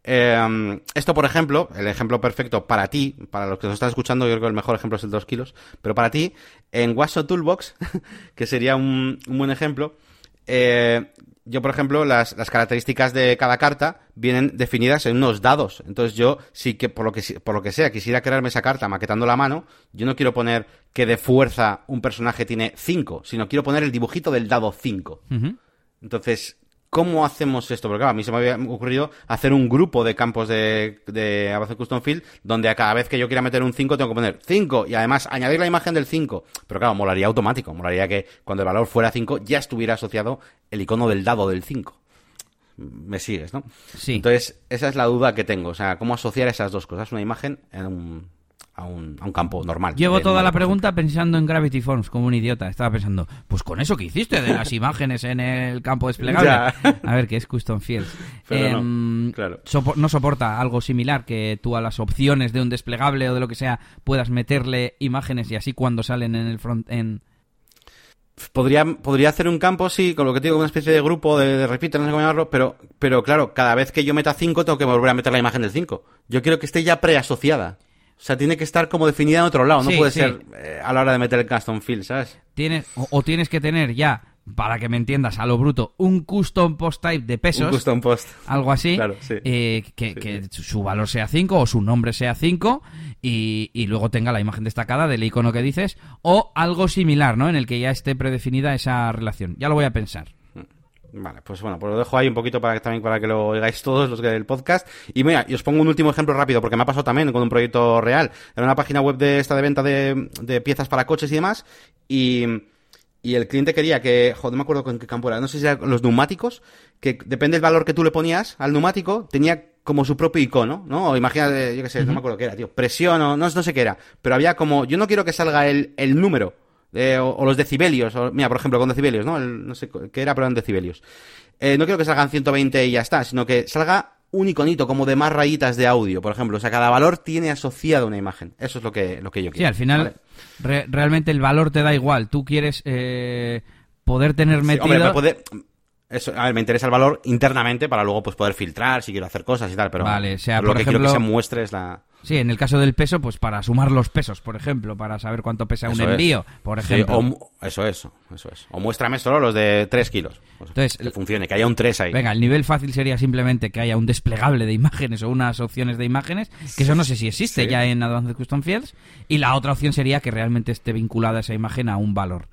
Em, esto, por ejemplo, el ejemplo perfecto para ti, para los que nos están escuchando, yo creo que el mejor ejemplo es el de 2 kilos, pero para ti, en Waso Toolbox, [LAUGHS] que sería un, un buen ejemplo, eh, yo, por ejemplo, las, las, características de cada carta vienen definidas en unos dados. Entonces, yo sí que, por lo que, por lo que sea, quisiera crearme esa carta maquetando la mano, yo no quiero poner que de fuerza un personaje tiene 5, sino quiero poner el dibujito del dado 5. Entonces, ¿Cómo hacemos esto? Porque claro, a mí se me había ocurrido hacer un grupo de campos de, de Custom Field donde a cada vez que yo quiera meter un 5 tengo que poner 5 y además añadir la imagen del 5. Pero claro, molaría automático. Molaría que cuando el valor fuera 5 ya estuviera asociado el icono del dado del 5. Me sigues, ¿no? Sí. Entonces, esa es la duda que tengo. O sea, ¿cómo asociar esas dos cosas? Una imagen en un, a un, a un campo normal. Llevo toda la pregunta pensando en Gravity Forms como un idiota. Estaba pensando, pues con eso que hiciste de las [LAUGHS] imágenes en el campo desplegable. A ver, que es Custom Fields. Em, no, soporta algo similar que tú a las opciones de un desplegable o de lo que sea puedas meterle imágenes y así cuando salen en el front end Podría, podría hacer un campo, sí, con lo que digo, una especie de grupo de, repito, no sé cómo llamarlo, pero, pero claro, cada vez que yo meta 5 tengo que volver a meter la imagen del 5. Yo quiero que esté ya preasociada. O sea, tiene que estar como definida en otro lado, no puede ser eh, a la hora de meter el custom field, ¿sabes? Tienes, o, tienes que tener ya, para que me entiendas, a lo bruto, un custom post type de pesos. Un custom post. Algo así. Eh, que, su valor sea 5 o su nombre sea 5 y, y, luego tenga la imagen destacada del icono que dices o algo similar, ¿no? En el que ya esté predefinida esa relación. Ya lo voy a pensar. Vale, pues bueno, pues lo dejo ahí un poquito para que también para que lo oigáis todos los del podcast. Y mira, y os pongo un último ejemplo rápido, porque me ha pasado también con un proyecto real. Era una página web de esta de venta de, de piezas para coches y demás. Y, y el cliente quería que, joder, no me acuerdo con qué campo era, no sé si eran los neumáticos, que depende del valor que tú le ponías al neumático, tenía como su propio icono, ¿no? O imagínate, yo qué sé, no me acuerdo qué era, tío, presión o no, no sé qué era, pero había como, yo no quiero que salga el, el número o, los decibelios. mira, por ejemplo, con decibelios, ¿no? no sé qué era, pero eran decibelios. Eh, no quiero que salgan 120 y ya está, sino que salga un iconito como de más rayitas de audio, por ejemplo. O sea, cada valor tiene asociado una imagen. Eso es lo que, lo que yo quiero. Sí, al final, realmente el valor te da igual. Tú quieres eh, poder tener metido... Eso, a ver, me interesa el valor internamente para luego pues poder filtrar si quiero hacer cosas y tal, pero vale, sea, lo que quiero que se muestre es la... Sí, en el caso del peso, pues para sumar los pesos, por ejemplo, para saber cuánto pesa un envío, por ejemplo. o, eso es, eso es. O muéstrame solo los de 3 kilos. Entonces, que funcione, que haya un 3 ahí. Venga, el nivel fácil sería simplemente que haya un desplegable de imágenes o unas opciones de imágenes, que eso no sé si existe ya en Advanced Custom Fields, y la otra opción sería que realmente esté vinculada esa imagen a un valor.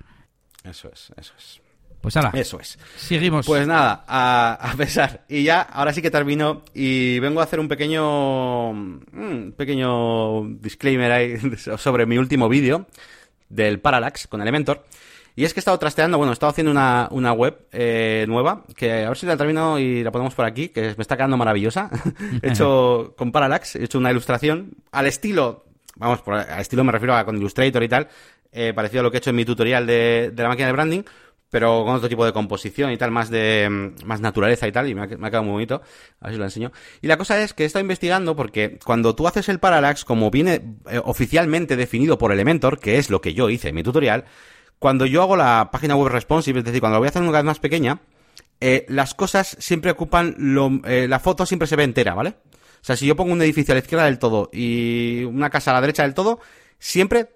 Eso es, eso es. Pues ahora. Eso es. Seguimos. Pues nada, a, pesar. Y ya, ahora sí que termino y vengo a hacer un pequeño. Un pequeño disclaimer ahí [LAUGHS] sobre mi último vídeo del Parallax con Elementor. Y es que he estado trasteando, bueno, he estado haciendo una, una web eh, nueva, que a ver si la termino y la ponemos por aquí, que me está quedando maravillosa. [LAUGHS] he hecho con Parallax, he hecho una ilustración al estilo vamos, por a estilo me refiero a con Illustrator y tal, eh, parecido a lo que he hecho en mi tutorial de, de la máquina de branding, pero con otro tipo de composición y tal, más de mm, más naturaleza y tal, y me ha, quedado muy bonito, a ver si lo enseño. Y la cosa es que he estado investigando porque cuando tú haces el parallax, como viene eh, oficialmente definido por Elementor, que es lo que yo hice en mi tutorial, cuando yo hago la página web responsive, es decir, cuando la voy a hacer una vez más pequeña, eh, las cosas siempre ocupan lo, eh, la foto siempre se ve entera, ¿vale? O sea, si yo pongo un edificio a la izquierda del todo y una casa a la derecha del todo, siempre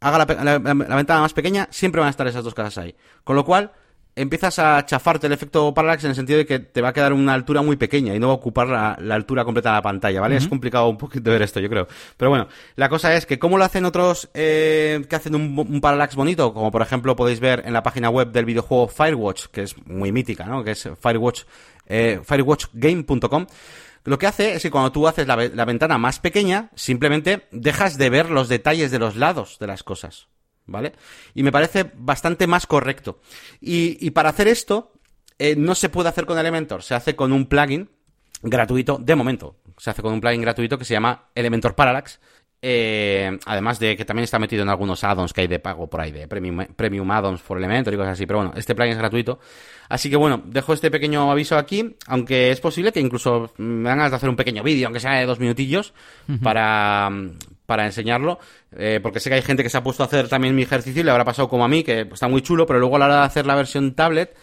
haga la, ventana más pequeña, siempre van a estar esas dos casas ahí. Con lo cual, empiezas a chafarte el efecto parallax en el sentido de que te va a quedar una altura muy pequeña y no va a ocupar la, altura completa de la pantalla, ¿vale? Es complicado un poquito ver esto, yo creo. Pero bueno, la cosa es que como lo hacen otros eh, que hacen un, parallax bonito, como por ejemplo podéis ver en la página web del videojuego Firewatch, que es muy mítica, ¿no? Que es Firewatch, eh, firewatchgame.com. Lo que hace es que cuando tú haces la, ventana más pequeña, simplemente dejas de ver los detalles de los lados de las cosas. ¿Vale? Y me parece bastante más correcto. Y, para hacer esto, eh, no se puede hacer con Elementor, se hace con un plugin gratuito, de momento. Se hace con un plugin gratuito que se llama Elementor Parallax, eh, además de que también está metido en algunos addons que hay de pago por ahí, de premium, premium addons por Elementor y cosas así. Pero bueno, este plugin es gratuito. Así que bueno, dejo este pequeño aviso aquí, aunque es posible que incluso me hagan de hacer un pequeño vídeo, aunque sea de dos minutillos, para, para enseñarlo, eh, porque sé que hay gente que se ha puesto a hacer también mi ejercicio y le habrá pasado como a mí, que está muy chulo, pero luego a la hora de hacer la versión tablet,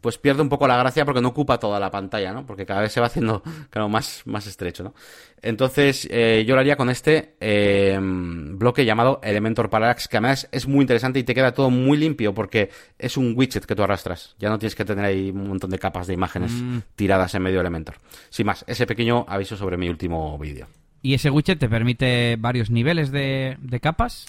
pues pierde un poco la gracia porque no ocupa toda la pantalla, ¿no? Porque cada vez se va haciendo, [LAUGHS] claro, más, más estrecho, ¿no? Entonces, eh, yo lo haría con este eh, bloque llamado Elementor Parallax, que además es muy interesante y te queda todo muy limpio porque es un widget que tú arrastras. Ya no tienes que tener ahí un montón de capas de imágenes mm. tiradas en medio de Elementor. Sin más, ese pequeño aviso sobre mi último vídeo. ¿Y ese widget te permite varios niveles de, de capas?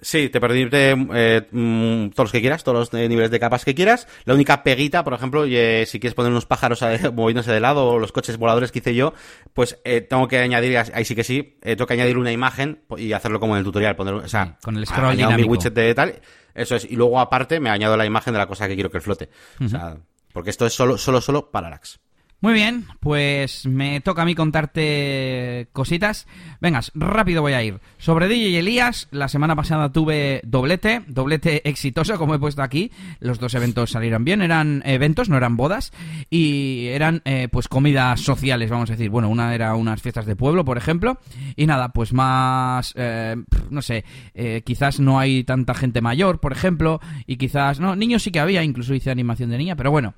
Sí, te permite eh, mm, todos los que quieras, todos los niveles de capas que quieras. La única peguita, por ejemplo, eh, si quieres poner unos pájaros [LAUGHS] moviéndose de lado o los coches voladores que hice yo, pues eh, tengo que añadir, ahí sí que sí, tengo que añadir una imagen y hacerlo como en el tutorial, poner, o sea, con el scroll dinámico. mi widget de tal, eso es, y luego aparte me añado la imagen de la cosa que quiero que flote. O sea, porque esto es solo, solo, solo Parallax. Muy bien, pues me toca a mí contarte cositas. Vengas, rápido voy a ir. Sobre DJ y Elías, la semana pasada tuve doblete, doblete exitoso, como he puesto aquí. Los dos eventos salieron bien, eran eventos, no eran bodas, y eran eh, pues comidas sociales, vamos a decir. Bueno, una era unas fiestas de pueblo, por ejemplo, y nada, pues más, eh, no sé, eh, quizás no hay tanta gente mayor, por ejemplo, y quizás, no, niños sí que había, incluso hice animación de niña, pero bueno.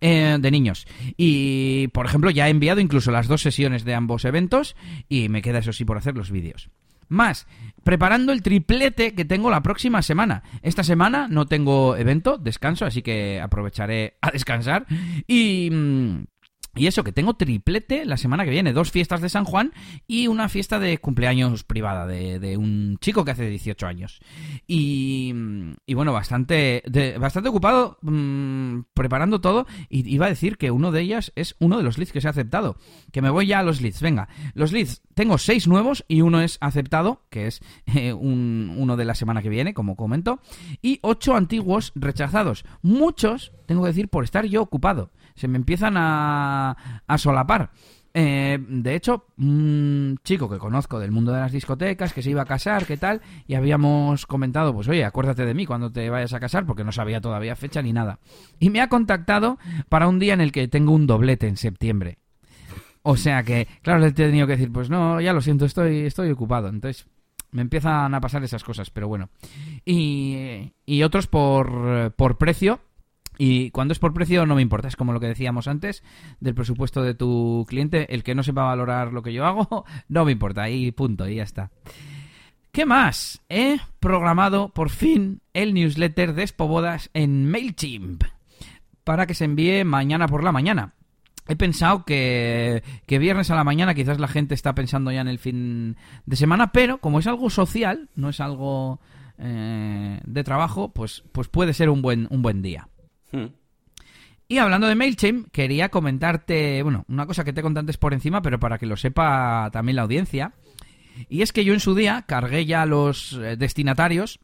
Eh, de niños. Y, por ejemplo, ya he enviado incluso las dos sesiones de ambos eventos y me queda eso sí por hacer los vídeos. Más, preparando el triplete que tengo la próxima semana. Esta semana no tengo evento, descanso, así que aprovecharé a descansar. Y... Mm, y eso, que tengo triplete la semana que viene, dos fiestas de San Juan y una fiesta de cumpleaños privada de, un chico que hace 18 años. Y, y bueno, bastante, bastante ocupado mm, preparando todo y iba a decir que uno de ellas es uno de los leads que se ha aceptado. Que me voy ya a los leads, venga. Los leads, tengo seis nuevos y uno es aceptado, que es eh, un, uno de la semana que viene, como comento, y ocho antiguos rechazados. Muchos, tengo que decir, por estar yo ocupado se me empiezan a, solapar. Eh, de hecho, un chico que conozco del mundo de las discotecas, que se iba a casar, ¿qué tal? Y habíamos comentado, pues oye, acuérdate de mí cuando te vayas a casar, porque no sabía todavía fecha ni nada. Y me ha contactado para un día en el que tengo un doblete en septiembre. O sea que, claro, le he tenido que decir, pues no, ya lo siento, estoy, estoy ocupado. Entonces, me empiezan a pasar esas cosas, pero bueno. Y, y otros por, por precio, y cuando es por precio no me importa, es como lo que decíamos antes del presupuesto de tu cliente, el que no sepa valorar lo que yo hago, [LAUGHS] no me importa, ahí punto, y ya está. ¿Qué más? He programado por fin el newsletter de Espobodas en MailChimp para que se envíe mañana por la mañana. He pensado que, que, viernes a la mañana quizás la gente está pensando ya en el fin de semana, pero como es algo social, no es algo eh, de trabajo, pues, pues puede ser un buen, un buen día. Hmm. Y hablando de MailChimp, quería comentarte, bueno, una cosa que te conté antes por encima, pero para que lo sepa también la audiencia. Y es que yo en su día cargué ya los eh, destinatarios,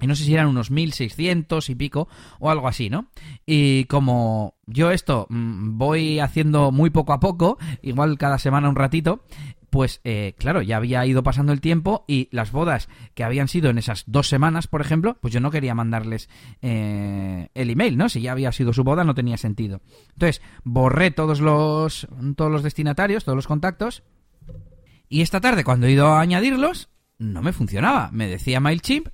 y no sé si eran unos 1600 y pico, o algo así, ¿no? Y como yo esto mm, voy haciendo muy poco a poco, igual cada semana un ratito, pues eh, claro, ya había ido pasando el tiempo y las bodas que habían sido en esas dos semanas, por ejemplo, pues yo no quería mandarles eh, el email, ¿no? Si ya había sido su boda no tenía sentido. Entonces, borré todos los, todos los destinatarios, todos los contactos y esta tarde cuando he ido a añadirlos, no me funcionaba. Me decía MailChimp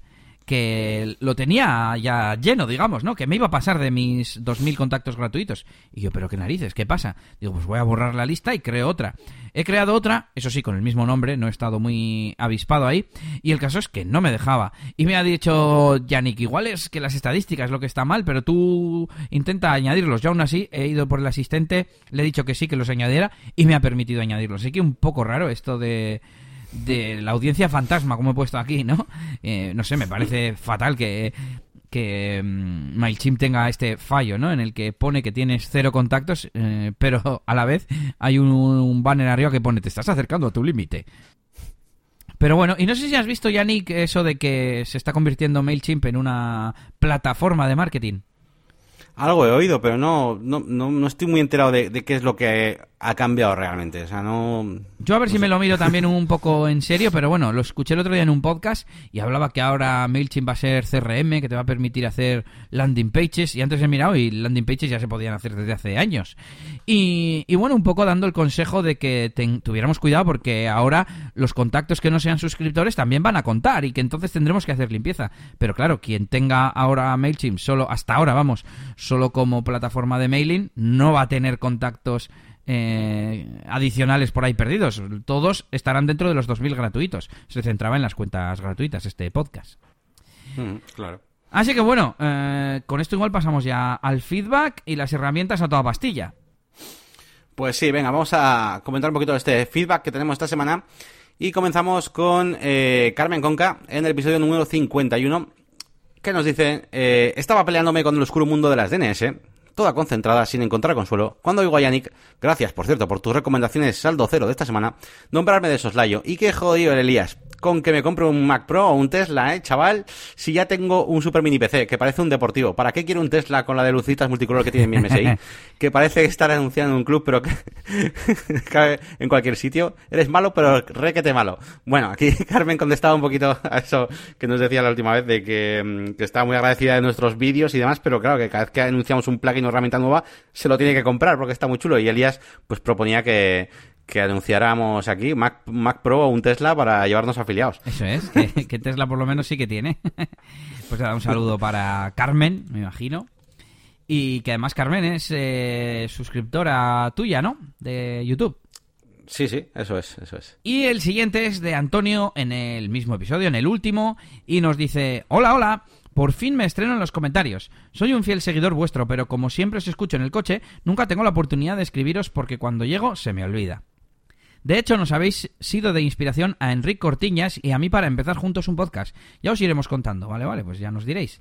que lo tenía ya lleno, digamos, ¿no? Que me iba a pasar de mis 2.000 contactos gratuitos. Y yo, pero qué narices, ¿qué pasa? Digo, pues voy a borrar la lista y creo otra. He creado otra, eso sí, con el mismo nombre, no he estado muy avispado ahí. Y el caso es que no me dejaba. Y me ha dicho Yannick, igual es que las estadísticas es lo que está mal, pero tú intenta añadirlos. Yo aún así he ido por el asistente, le he dicho que sí, que los añadiera y me ha permitido añadirlos. Así que un poco raro esto de de la audiencia fantasma, como he puesto aquí, ¿no? Eh, no sé, me parece fatal que, que um, MailChimp tenga este fallo, ¿no? En el que pone que tienes cero contactos, eh, pero a la vez hay un, banner arriba que pone te estás acercando a tu límite. Pero bueno, y no sé si has visto, Yannick, eso de que se está convirtiendo MailChimp en una plataforma de marketing. Algo he oído, pero no, no, no, estoy muy enterado de, qué es lo que ha cambiado realmente. O sea, no. Yo a ver si me lo miro también un [LAUGHS] poco en serio, pero bueno, lo escuché el otro día en un podcast y hablaba que ahora MailChimp va a ser CRM, que te va a permitir hacer landing pages. Y antes he mirado y landing pages ya se podían hacer desde hace años. Y, y bueno, un poco dando el consejo de que tuviéramos cuidado porque ahora los contactos que no sean suscriptores también van a contar y que entonces tendremos que hacer limpieza. Pero claro, quien tenga ahora MailChimp solo, hasta ahora, vamos solo como plataforma de mailing, no va a tener contactos eh, adicionales por ahí perdidos. Todos estarán dentro de los 2.000 gratuitos. Se centraba en las cuentas gratuitas este podcast. Mm, claro. Así que bueno, eh, con esto igual pasamos ya al feedback y las herramientas a toda pastilla. Pues sí, venga, vamos a comentar un poquito de este feedback que tenemos esta semana. Y comenzamos con eh, Carmen Conca en el episodio número 51 que nos dice, eh, estaba peleándome con el oscuro mundo de las DNS, toda concentrada sin encontrar consuelo, cuando oigo a Yannick, gracias por cierto por tus recomendaciones saldo cero de esta semana, nombrarme de soslayo. Y qué jodido el Elías, con que me compre un Mac Pro o un Tesla, ¿eh, chaval? Si ya tengo un super mini PC, que parece un deportivo. ¿Para qué quiero un Tesla con la de lucitas multicolor que tiene mi MSI? [LAUGHS] que parece estar anunciando en un club, pero que [LAUGHS] cabe en cualquier sitio. Eres malo, pero requete malo. Bueno, aquí [LAUGHS] Carmen contestaba un poquito a eso que nos decía la última vez, de que, mm, que estaba muy agradecida de nuestros vídeos y demás, pero claro, que cada vez que anunciamos un plugin o herramienta nueva, se lo tiene que comprar porque está muy chulo. Y Elías, pues proponía que, que anunciáramos aquí Mac, Mac Pro o un Tesla para llevarnos afiliados. Eso es, que, Tesla por lo menos sí que tiene. [LAUGHS] pues un saludo para Carmen, me imagino. Y que además Carmen es eh, suscriptora tuya, ¿no? De YouTube. Sí, sí, eso es, eso es. Y el siguiente es de Antonio en el mismo episodio, en el último, y nos dice, hola, hola, por fin me estreno en los comentarios. Soy un fiel seguidor vuestro, pero como siempre os escucho en el coche, nunca tengo la oportunidad de escribiros porque cuando llego se me olvida. De hecho, nos habéis sido de inspiración a Enrique Cortiñas y a mí para empezar juntos un podcast. Ya os iremos contando, ¿vale? Vale, pues ya nos diréis.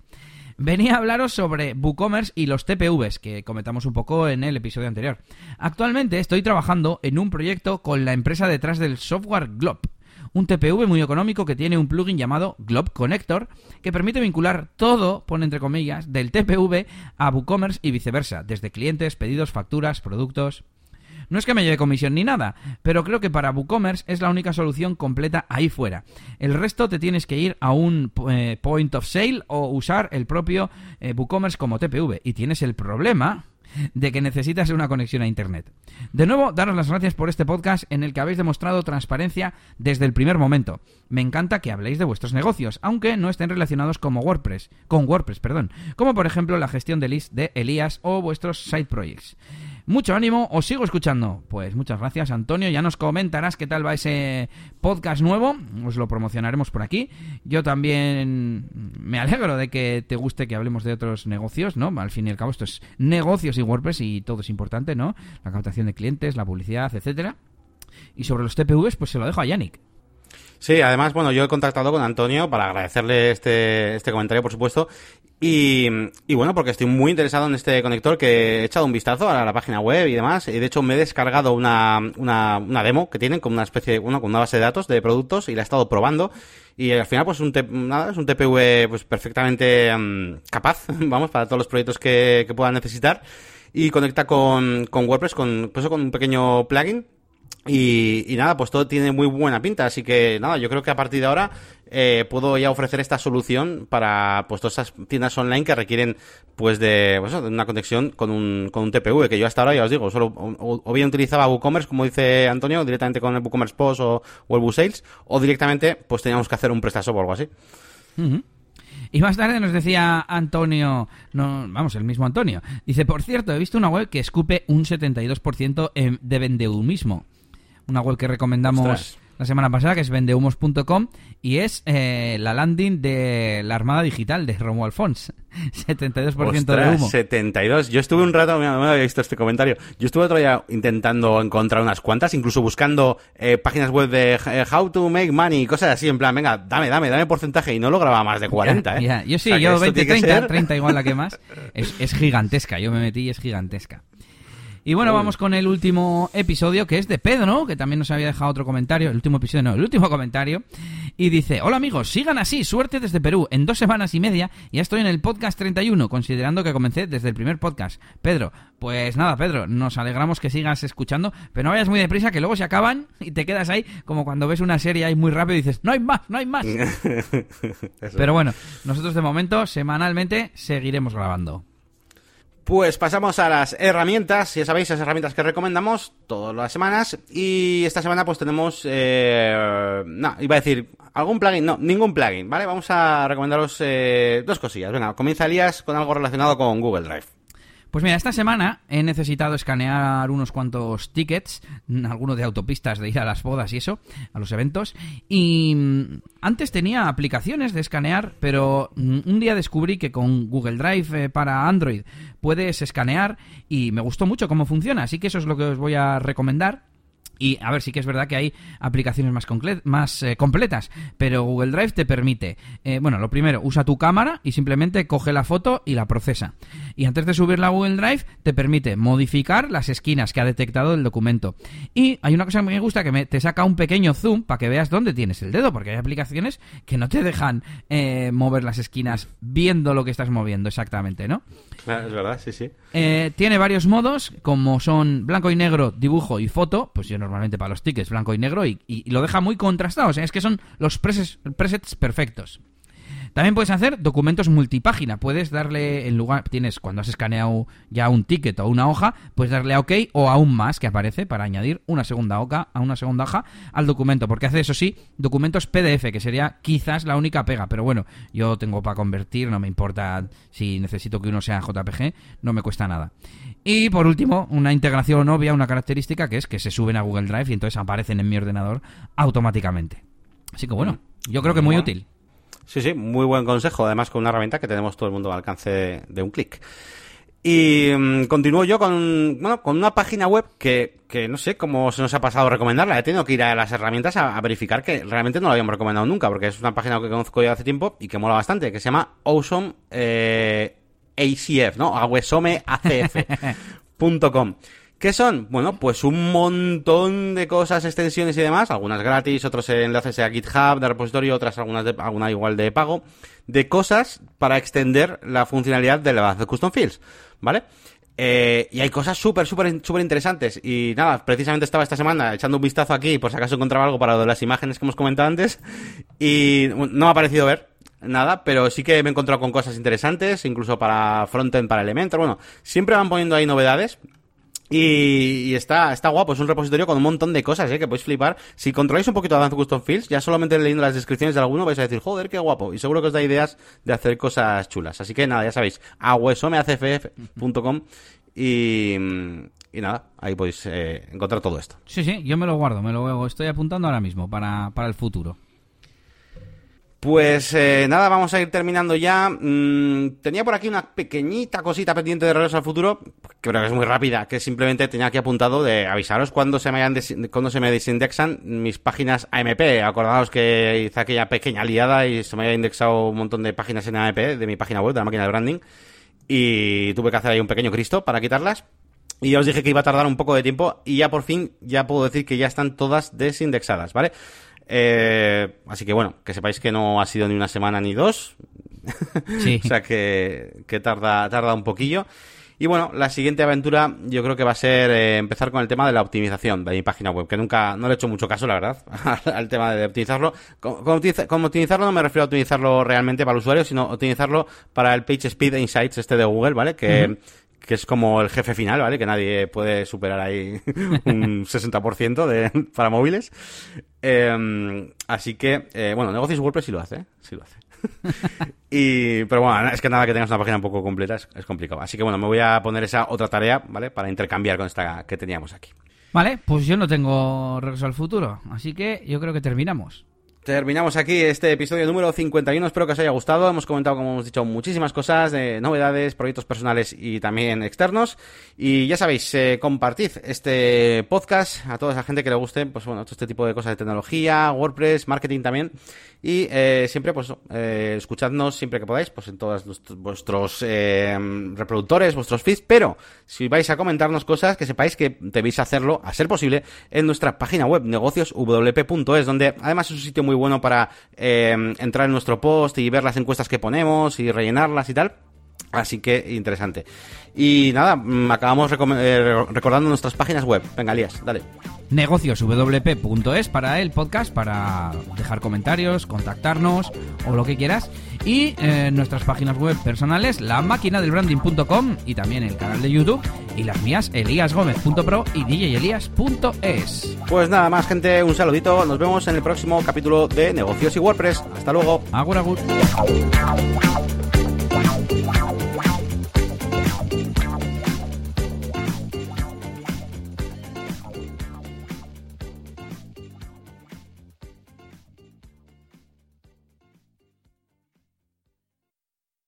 Venía a hablaros sobre WooCommerce y los TPVs, que comentamos un poco en el episodio anterior. Actualmente estoy trabajando en un proyecto con la empresa detrás del software Glob, un TPV muy económico que tiene un plugin llamado Glob Connector que permite vincular todo, pone entre comillas, del TPV a WooCommerce y viceversa, desde clientes, pedidos, facturas, productos. No es que me lleve comisión ni nada, pero creo que para WooCommerce es la única solución completa ahí fuera. El resto te tienes que ir a un eh, point of sale o usar el propio eh, WooCommerce como TPV. Y tienes el problema de que necesitas una conexión a Internet. De nuevo, daros las gracias por este podcast en el que habéis demostrado transparencia desde el primer momento. Me encanta que habléis de vuestros negocios, aunque no estén relacionados como WordPress, con WordPress, perdón, como por ejemplo la gestión de list de Elías o vuestros side projects. Mucho ánimo, os sigo escuchando. Pues muchas gracias, Antonio. Ya nos comentarás qué tal va ese podcast nuevo. Os lo promocionaremos por aquí. Yo también me alegro de que te guste que hablemos de otros negocios, ¿no? Al fin y al cabo, esto es negocios y WordPress y todo es importante, ¿no? La captación de clientes, la publicidad, etcétera. Y sobre los TPVs, pues se lo dejo a Yannick. Sí, además, bueno, yo he contactado con Antonio para agradecerle este, este comentario, por supuesto, y, y, bueno, porque estoy muy interesado en este conector que he echado un vistazo a la página web y demás. Y de hecho me he descargado una, una, una demo que tienen con una especie de, bueno, con una base de datos de productos y la he estado probando. Y al final, pues un nada, es un TPV pues perfectamente mm, capaz, [LAUGHS] vamos, para todos los proyectos que, que puedan necesitar. Y conecta con, con WordPress, con, pues, con un pequeño plugin Y, nada, pues todo tiene muy buena pinta, así que nada, yo creo que a partir de ahora eh, puedo ya ofrecer esta solución para pues todas esas tiendas online que requieren pues de, pues, una conexión con un, con un TPV, que yo hasta ahora ya os digo, solo o, bien utilizaba WooCommerce, como dice Antonio, directamente con el WooCommerce Post o, o el WooSales, o directamente pues teníamos que hacer un PrestaShop o algo así. Y más tarde nos decía Antonio, vamos, el mismo Antonio, dice, por cierto, he visto una web que escupe un 72% de vendehumismo una web que recomendamos la semana pasada, que es vendehumos.com, y es eh, la landing de la Armada Digital de Romuald Fons. 72% de humo. 72. Yo estuve un rato, no había visto este comentario. Yo estuve otro día intentando encontrar unas cuantas, incluso buscando eh, páginas web de eh, how to make money y cosas así, en plan, venga, dame, dame, dame porcentaje, y no lograba más de 40, ¿eh? Yo sí, yo 20, 30, 30 igual la que más. Es, es gigantesca, yo me metí y es gigantesca. Y bueno, vamos con el último episodio, que es de Pedro, que también nos había dejado otro comentario. El último episodio, no, el último [LAUGHS] comentario. Y dice, hola amigos, sigan así, suerte desde Perú. En dos semanas y media ya estoy en el podcast 31, considerando que comencé desde el primer podcast. Pedro, pues nada, Pedro, nos alegramos que sigas escuchando, pero no vayas muy deprisa, que luego se acaban [LAUGHS] y te quedas ahí como cuando ves una serie ahí muy rápido y dices, no hay más, no hay más. [LAUGHS] pero bueno, nosotros de momento, semanalmente, seguiremos grabando. Pues pasamos a las herramientas, ya sabéis, esas herramientas que recomendamos todas las semanas. Y esta semana pues tenemos, eh, no, iba a decir, algún plugin, no, ningún plugin, ¿vale? Vamos a recomendaros eh, dos cosillas. Venga, comienza Elías con algo relacionado con Google Drive. Pues mira, esta semana he necesitado escanear unos cuantos tickets, algunos de autopistas de ir a las bodas y eso, a los eventos. Y mm, antes tenía aplicaciones de escanear, pero mm, un día descubrí que con Google Drive eh, para Android puedes escanear y me gustó mucho cómo funciona, así que eso es lo que os voy a recomendar. Y a ver, sí que es verdad que hay aplicaciones más, más eh, completas, pero Google Drive te permite, eh, bueno, lo primero, usa tu cámara y simplemente coge la foto y la procesa. Y antes de subirla a Google Drive, te permite modificar las esquinas que ha detectado el documento. Y hay una cosa que me gusta, que me, te saca un pequeño zoom para que veas dónde tienes el dedo, porque hay aplicaciones que no te dejan eh, mover las esquinas viendo lo que estás moviendo exactamente, ¿no? Ah, es verdad, sí, sí. tiene varios modos, como son blanco y negro, dibujo y foto, pues yo no normalmente para los tickets, blanco y negro, y, lo deja muy contrastado. O sea, es que son los presets perfectos. También puedes hacer documentos multipágina. Puedes darle, en lugar, tienes, cuando has escaneado ya un ticket o una hoja, puedes darle a OK o aún más que aparece para añadir una segunda hoja, a una segunda hoja al documento. Porque hace, eso sí, documentos PDF, que sería quizás la única pega. Pero bueno, yo tengo para convertir, no me importa si necesito que uno sea JPG, no me cuesta nada. Y por último, una integración obvia, una característica que es que se suben a Google Drive y entonces aparecen en mi ordenador automáticamente. Así que bueno, yo creo que muy útil. Sí, sí, muy buen consejo. Además, con una herramienta que tenemos todo el mundo al alcance de un clic. Y mm, continúo yo con, bueno, con una página web que, que, no sé cómo se nos ha pasado recomendarla. He tenido que ir a las herramientas a, verificar que realmente no la habíamos recomendado nunca, porque es una página que conozco ya hace tiempo y que mola bastante, que se llama Awesome eh, ACF, ¿no? AwesomeACF.com. [LAUGHS] ¿Qué son? Bueno, pues un montón de cosas, extensiones y demás, algunas gratis, otros enlaces a GitHub de repositorio, otras algunas de, alguna igual de pago, de cosas para extender la funcionalidad del base de Custom Fields, ¿vale? Eh, y hay cosas súper, súper, súper interesantes. Y nada, precisamente estaba esta semana echando un vistazo aquí por si acaso encontraba algo para las imágenes que hemos comentado antes. Y no me ha parecido ver nada, pero sí que me he encontrado con cosas interesantes, incluso para frontend, para Elementor. Bueno, siempre van poniendo ahí novedades. Y, está, está guapo, es un repositorio con un montón de cosas, ¿eh? que podéis flipar. Si controláis un poquito Advanced Custom Fields, ya solamente leyendo las descripciones de alguno vais a decir, joder, qué guapo. Y seguro que os da ideas de hacer cosas chulas. Así que nada, ya sabéis, aguesomecff.com y, y nada, ahí podéis eh, encontrar todo esto. Sí, sí, yo me lo guardo, me lo estoy apuntando ahora mismo para, para el futuro. Pues eh, nada, vamos a ir terminando ya. Mm, tenía por aquí una pequeñita cosita pendiente de Regreso al Futuro, que creo que es muy rápida, que simplemente tenía aquí apuntado de avisaros cuando se me, hayan cuando se me desindexan mis páginas AMP. Acordaos que hice aquella pequeña liada y se me había indexado un montón de páginas en AMP de mi página web, de la máquina de branding, y tuve que hacer ahí un pequeño Cristo para quitarlas. Y ya os dije que iba a tardar un poco de tiempo y ya por fin ya puedo decir que ya están todas desindexadas, ¿vale? Eh, así que bueno, que sepáis que no ha sido ni una semana ni dos. [LAUGHS] [LAUGHS] o sea que, que tarda, tarda un poquillo. Y bueno, la siguiente aventura yo creo que va a ser eh, empezar con el tema de la optimización de mi página web, que nunca, no le he hecho mucho caso, la verdad, [LAUGHS] al tema de optimizarlo. Como, optimizarlo no me refiero a optimizarlo realmente para el usuario, sino optimizarlo para el Page Speed Insights este de Google, ¿vale? Que, que es como el jefe final, ¿vale? Que nadie puede superar ahí [LAUGHS] un 60% de, para móviles. Em, así que, eh, bueno, Negocios WordPress sí lo hace, ¿eh? sí lo hace. [LAUGHS] y, pero bueno, es que nada que tengas una página un poco completa es, es, complicado. Así que bueno, me voy a poner esa otra tarea, ¿vale? Para intercambiar con esta que teníamos aquí. Vale, pues yo no tengo regreso al futuro, así que yo creo que terminamos. Terminamos aquí este episodio número 51. Espero que os haya gustado. Hemos comentado, como hemos dicho, muchísimas cosas, de novedades, proyectos personales y también externos. Y ya sabéis, eh, compartid este podcast a toda esa gente que le guste, pues bueno, todo este tipo de cosas de tecnología, WordPress, marketing también. Y eh, siempre, pues, eh, escuchadnos siempre que podáis, pues en todos vuestros eh, reproductores, vuestros feeds. Pero si vais a comentarnos cosas, que sepáis que debéis hacerlo, a ser posible, en nuestra página web, negocioswp.es, donde además es un sitio muy bueno para entrar en nuestro post y ver las encuestas que ponemos y rellenarlas y tal. Así que interesante. Y nada, mm, acabamos eh, recordando nuestras páginas web. Venga, Lías, dale. negocioswp.es para el podcast, para dejar comentarios, contactarnos o lo que quieras. Y eh, nuestras páginas web personales, la máquina del branding.com y también el canal de YouTube. Y las mías, eliasgomez.pro y djelias.es. Pues nada más, gente, un saludito. Nos vemos en el próximo capítulo de Negocios y WordPress. Hasta luego. Agur, agur.